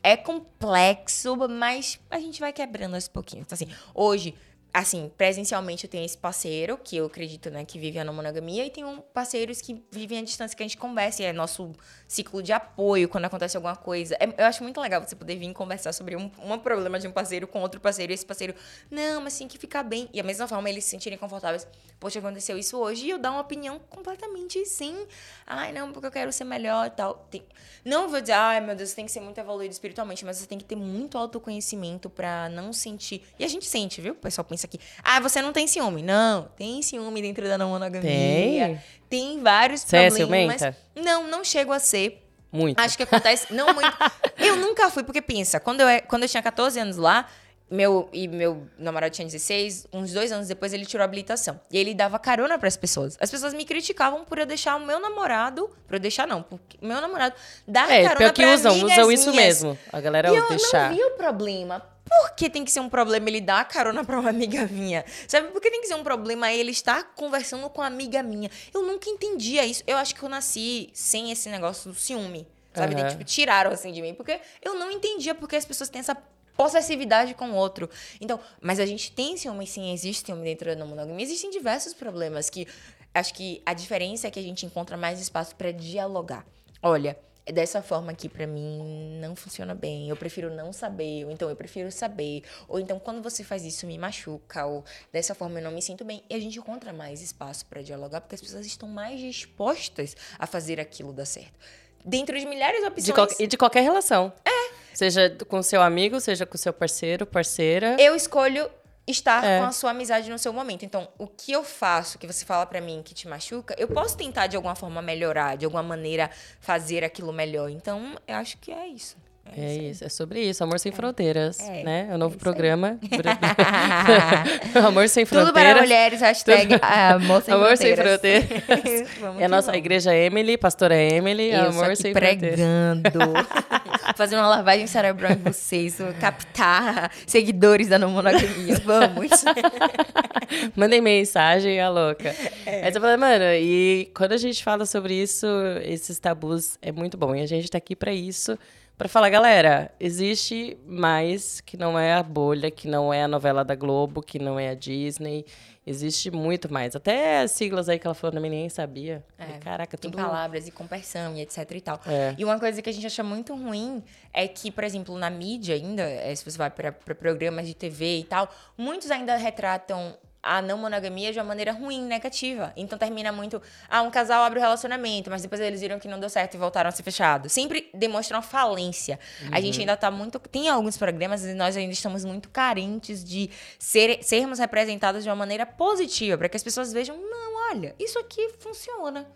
é complexo, mas a gente vai quebrando aos pouquinhos. Então, assim, hoje, assim, presencialmente eu tenho esse parceiro, que eu acredito, né, que vive a não monogamia, e tenho parceiros que vivem à distância, que a gente conversa, e é nosso ciclo de apoio quando acontece alguma coisa. É- eu acho muito legal você poder vir conversar sobre um, um problema de um parceiro com outro parceiro, e esse parceiro, não, mas tem que ficar bem. E a mesma forma, eles se sentirem confortáveis. Poxa, aconteceu isso hoje, e eu dar uma opinião completamente sim. Ai, não, porque eu quero ser melhor e tal. Tem- Não vou dizer, ai, meu Deus, você tem que ser muito evoluído espiritualmente, mas você tem que ter muito autoconhecimento pra não sentir. E a gente sente, viu? O pessoal pensa aqui, ah, você não tem ciúme. Não, tem ciúme dentro da não monogamia. Tem? Tem vários Você é problemas. ciumenta? Não, não chego a ser. Muito. Acho que acontece. Não muito. Eu nunca fui, porque pensa, quando eu, é- quando eu tinha 14 anos lá, meu, e meu namorado tinha 16, uns dois anos depois ele tirou a habilitação. E ele dava carona pras pessoas. As pessoas me criticavam por eu deixar o meu namorado. Por eu deixar, não, porque o meu namorado dar É, carona pior que usam, usam isso minhas. mesmo. A galera E eu deixar. não vi o problema. Por que tem que ser um problema ele dar carona pra uma amiga minha? Sabe, por que tem que ser um problema ele estar conversando com uma amiga minha? Eu nunca entendia isso. Eu acho que eu nasci sem esse negócio do ciúme. Sabe? De, Aham. tipo, tiraram assim de mim. Porque eu não entendia porque as pessoas têm essa possessividade com o outro. Então, mas a gente tem ciúme, sim, existe ciúme dentro da monogamia. Existem diversos problemas que acho que a diferença é que a gente encontra mais espaço pra dialogar. Olha, é dessa forma aqui pra mim não funciona bem. Eu prefiro não saber, ou então eu prefiro saber, ou então quando você faz isso me machuca, ou dessa forma eu não me sinto bem. E a gente encontra mais espaço pra dialogar porque as pessoas estão mais dispostas a fazer aquilo dar certo. Dentro de milhares de opções. De e de qualquer relação. É. Seja com seu amigo, seja com seu parceiro, parceira. eu escolho estar É. com a sua amizade no seu momento. Então, o que eu faço que você fala pra mim que te machuca, eu posso tentar de alguma forma melhorar, de alguma maneira fazer aquilo melhor. Então, eu acho que é isso. É aí. isso, é sobre isso. Amor Sem Fronteiras, É, né? É o novo é programa. Amor Sem Tudo Fronteiras. para mulheres, hashtag Amor Sem Amor Sem Fronteiras. Fronteiras. Vamos É a nossa igreja Emily, pastora Emily, Eu Amor Sem Fronteiras. pregando. Fazendo uma lavagem cerebral em vocês. Captar seguidores da não monogamia. Vamos. Mandem mensagem, a louca. É. Aí você fala, mano, e quando a gente fala sobre isso, esses tabus é muito bom. E a gente tá aqui pra isso, pra falar, galera, existe mais que não é a bolha, que não é a novela da Globo, que não é a Disney. Existe muito mais. Até as siglas aí que ela falou, também nem sabia. Falei, Caraca, É. Tem tudo... palavras e conversão e etc e tal. É. E uma coisa que a gente acha muito ruim é que, por exemplo, na mídia ainda, eh, se você vai para programas de TV e tal, muitos ainda retratam a não monogamia de uma maneira ruim, negativa. Então termina muito, ah, um casal abre o relacionamento, mas depois eles viram que não deu certo e voltaram a ser fechados. Sempre demonstra uma falência. A gente ainda tá muito, tem alguns programas e nós ainda estamos muito carentes de ser, sermos representados de uma maneira positiva, para que as pessoas vejam, não, olha, isso aqui funciona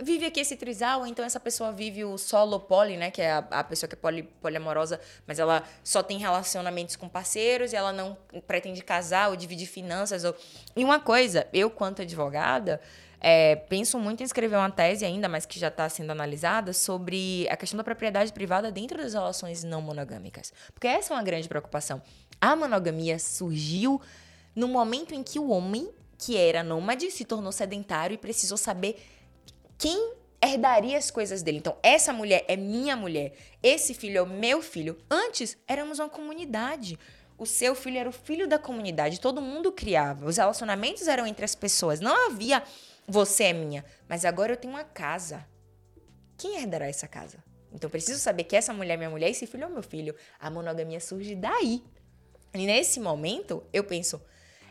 vive aqui esse trisal, então essa pessoa vive o solo poli, né? Que é a, a pessoa que é poli, poliamorosa, mas ela só tem relacionamentos com parceiros e ela não pretende casar ou dividir finanças. Ou... E uma coisa, eu, quanto advogada, é, penso muito em escrever uma tese ainda, mas que já está sendo analisada, sobre a questão da propriedade privada dentro das relações não monogâmicas. Porque essa é uma grande preocupação. A monogamia surgiu no momento em que o homem, que era nômade, se tornou sedentário e precisou saber quem herdaria as coisas dele. Então, essa mulher é minha mulher, esse filho é o meu filho. Antes, éramos uma comunidade. O seu filho era o filho da comunidade, todo mundo criava. Os relacionamentos eram entre as pessoas. Não havia você é minha, mas agora eu tenho uma casa. Quem herdará essa casa? Então, preciso saber que essa mulher é minha mulher e esse filho é meu filho. A monogamia surge daí. E nesse momento, eu penso,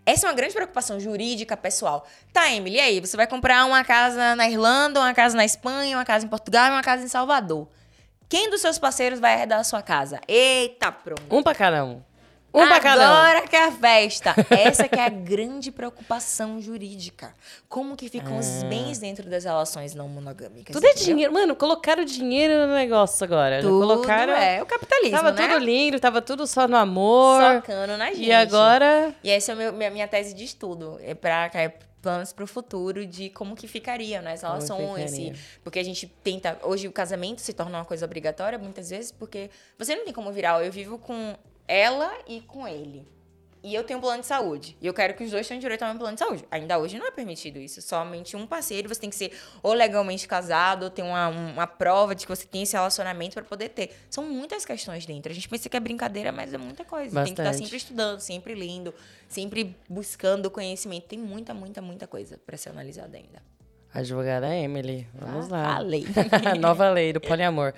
essa é uma grande preocupação jurídica, pessoal. Tá, Emily, e aí? Você vai comprar uma casa na Irlanda, uma casa na Espanha, uma casa em Portugal e uma casa em Salvador. Quem dos seus parceiros vai herdar a sua casa? Eita, pronto. Um pra cada um. Um pra cada. Agora que é a festa. Essa que é a grande preocupação jurídica. Como que ficam os bens dentro das relações não monogâmicas. Ah. Tudo é entendeu? dinheiro. Mano, colocaram dinheiro no negócio agora. Tudo colocaram... é o capitalismo, Tava né? tudo lindo, tava tudo só no amor. Socando na gente. E agora... E essa é a meu- minha, minha tese de estudo. É pra é planos para o futuro de como que ficariam né, as relações. ficaria. e- porque a gente tenta. Hoje o casamento se torna uma coisa obrigatória, muitas vezes, porque você não tem como virar. Eu vivo com ela e com ele. e eu tenho um plano de saúde. E eu quero que os dois tenham direito ao meu plano de saúde. Ainda hoje não é permitido isso. Somente um parceiro, você tem que ser ou legalmente casado, ou ter uma, uma prova de que você tem esse relacionamento para poder ter. São muitas questões dentro. A gente pensa que é brincadeira, mas é muita coisa. Tem que estar Bastante. sempre estudando, sempre lendo, sempre buscando conhecimento. Tem muita, muita, muita coisa para ser analisada ainda. Advogada Emily, vamos Ah, lá. a lei. Nova lei do poliamor.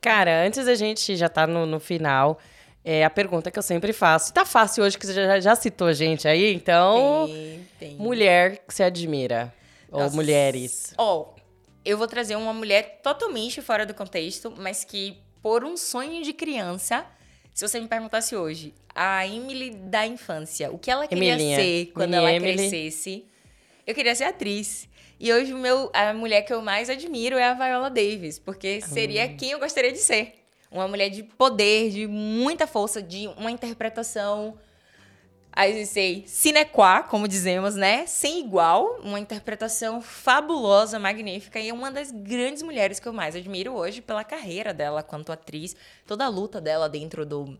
Cara, antes da gente já tá no, no final, é a pergunta que eu sempre faço. E tá fácil hoje, que você já, já citou a gente aí, então... Tem, tem. Mulher que você admira. Ou Nossa. mulheres. Ó, eu vou trazer uma mulher totalmente fora do contexto, mas que por um sonho de criança, se você me perguntasse hoje, a Emily da infância, o que ela queria Emilinha. ser quando Mini ela Emily. crescesse, eu queria ser atriz. E hoje meu, a mulher que eu mais admiro é a Viola Davis, porque seria Hum. quem eu gostaria de ser. Uma mulher de poder, de muita força, de uma interpretação Aí sei, sine qua, como dizemos, né? Sem igual, uma interpretação fabulosa, magnífica e é uma das grandes mulheres que eu mais admiro hoje pela carreira dela quanto atriz, toda a luta dela dentro do,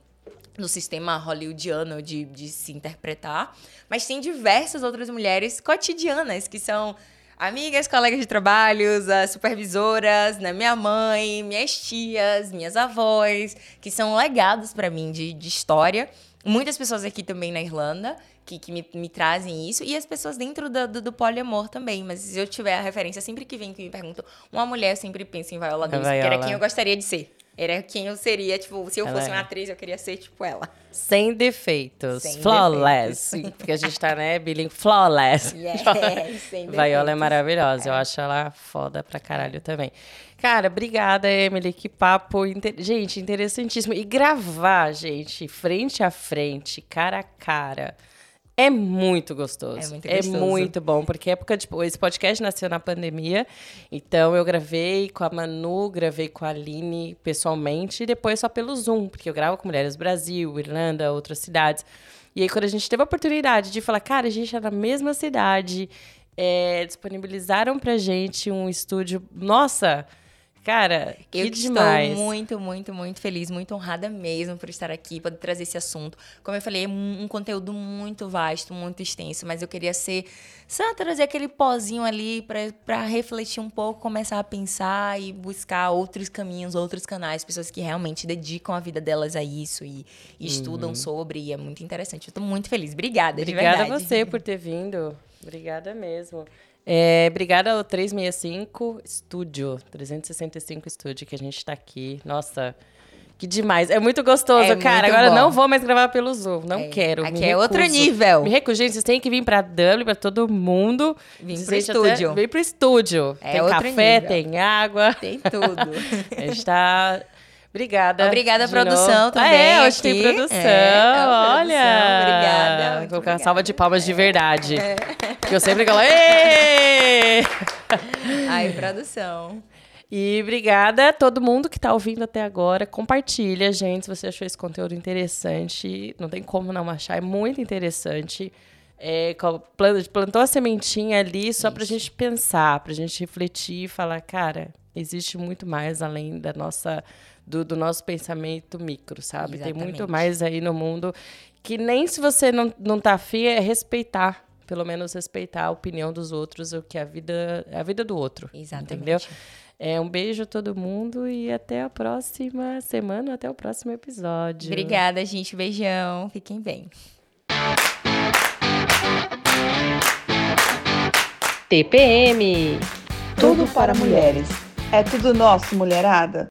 do sistema hollywoodiano de, de se interpretar. Mas tem diversas outras mulheres cotidianas que são amigas, colegas de trabalhos, as supervisoras, né? minha mãe, minhas tias, minhas avós, que são legados para mim de, de história. Muitas pessoas aqui também na Irlanda que, que me, me trazem isso. E as pessoas dentro do, do, do poliamor também. Mas se eu tiver a referência, sempre que vem que me perguntam, uma mulher, eu sempre penso em Viola Davis, porque era Viola. quem eu gostaria de ser. Era quem eu seria, tipo, se eu Ela fosse é. uma atriz, eu queria ser tipo ela. Sem defeitos. Sem flawless. defeitos. Porque a gente tá, né, bilingue flawless. Yes, sem Viola é defeitos. maravilhosa. Eu acho ela foda pra caralho também. Cara, obrigada, Emily. Que papo. inte- Gente, interessantíssimo. E gravar, gente, frente a frente, cara a cara. É muito gostoso. É muito gostoso. muito bom, porque época de, esse podcast nasceu na pandemia. Então eu gravei com a Manu, gravei com a Aline pessoalmente e depois só pelo Zoom, porque eu gravo com Mulheres do Brasil, Irlanda, outras cidades. E aí quando a gente teve a oportunidade de falar, cara, a gente é na mesma cidade, é, disponibilizaram pra gente um estúdio. Nossa, cara, que Eu demais. estou muito, muito, muito feliz, muito honrada mesmo por estar aqui, poder trazer esse assunto. Como eu falei, é um, um conteúdo muito vasto, muito extenso, mas eu queria ser, só trazer aquele pozinho ali pra refletir um pouco, começar a pensar e buscar outros caminhos, outros canais, pessoas que realmente dedicam a vida delas a isso e, e estudam sobre, e é muito interessante. Eu tô muito feliz. Obrigada, de Obrigada a verdade. você por ter vindo. Obrigada mesmo. É, obrigada ao 365 Estúdio, 365 Estúdio, que a gente tá aqui. Nossa, que demais. É muito gostoso, É cara. muito Agora bom. não vou mais gravar pelo Zoom. Não É, quero. aqui é outro nível. Me recuso. Gente, vocês têm que vir pra Dublin, pra todo mundo. Vim pro Vocês até- estúdio. Vem pro estúdio. É tem café, nível. tem água. Tem tudo. A gente tá... Obrigada. Obrigada produção novo. também Ah, é, hoje tem aqui. produção. É, a Olha. produção, obrigada, Vou colocar uma salva de palmas de verdade. Porque eu sempre coloco. "Ê!" Ai, produção. E obrigada a todo mundo que tá ouvindo até agora. Compartilha, gente, se você achou esse conteúdo interessante. Não tem como não achar, é muito interessante. É, plantou a sementinha ali só pra gente pensar, pra gente refletir e falar, cara, existe muito mais além da nossa, do, do nosso pensamento micro, sabe? Tem muito Exatamente. mais aí no mundo que nem se você não, não tá afim, é respeitar. Pelo menos respeitar a opinião dos outros, o que a vida, a vida do outro. Exatamente. Entendeu? É, um beijo a todo mundo e até a próxima semana, até o próximo episódio. Obrigada, gente. Beijão. Fiquem bem. TPM. Tudo para mulheres. É tudo nosso, mulherada.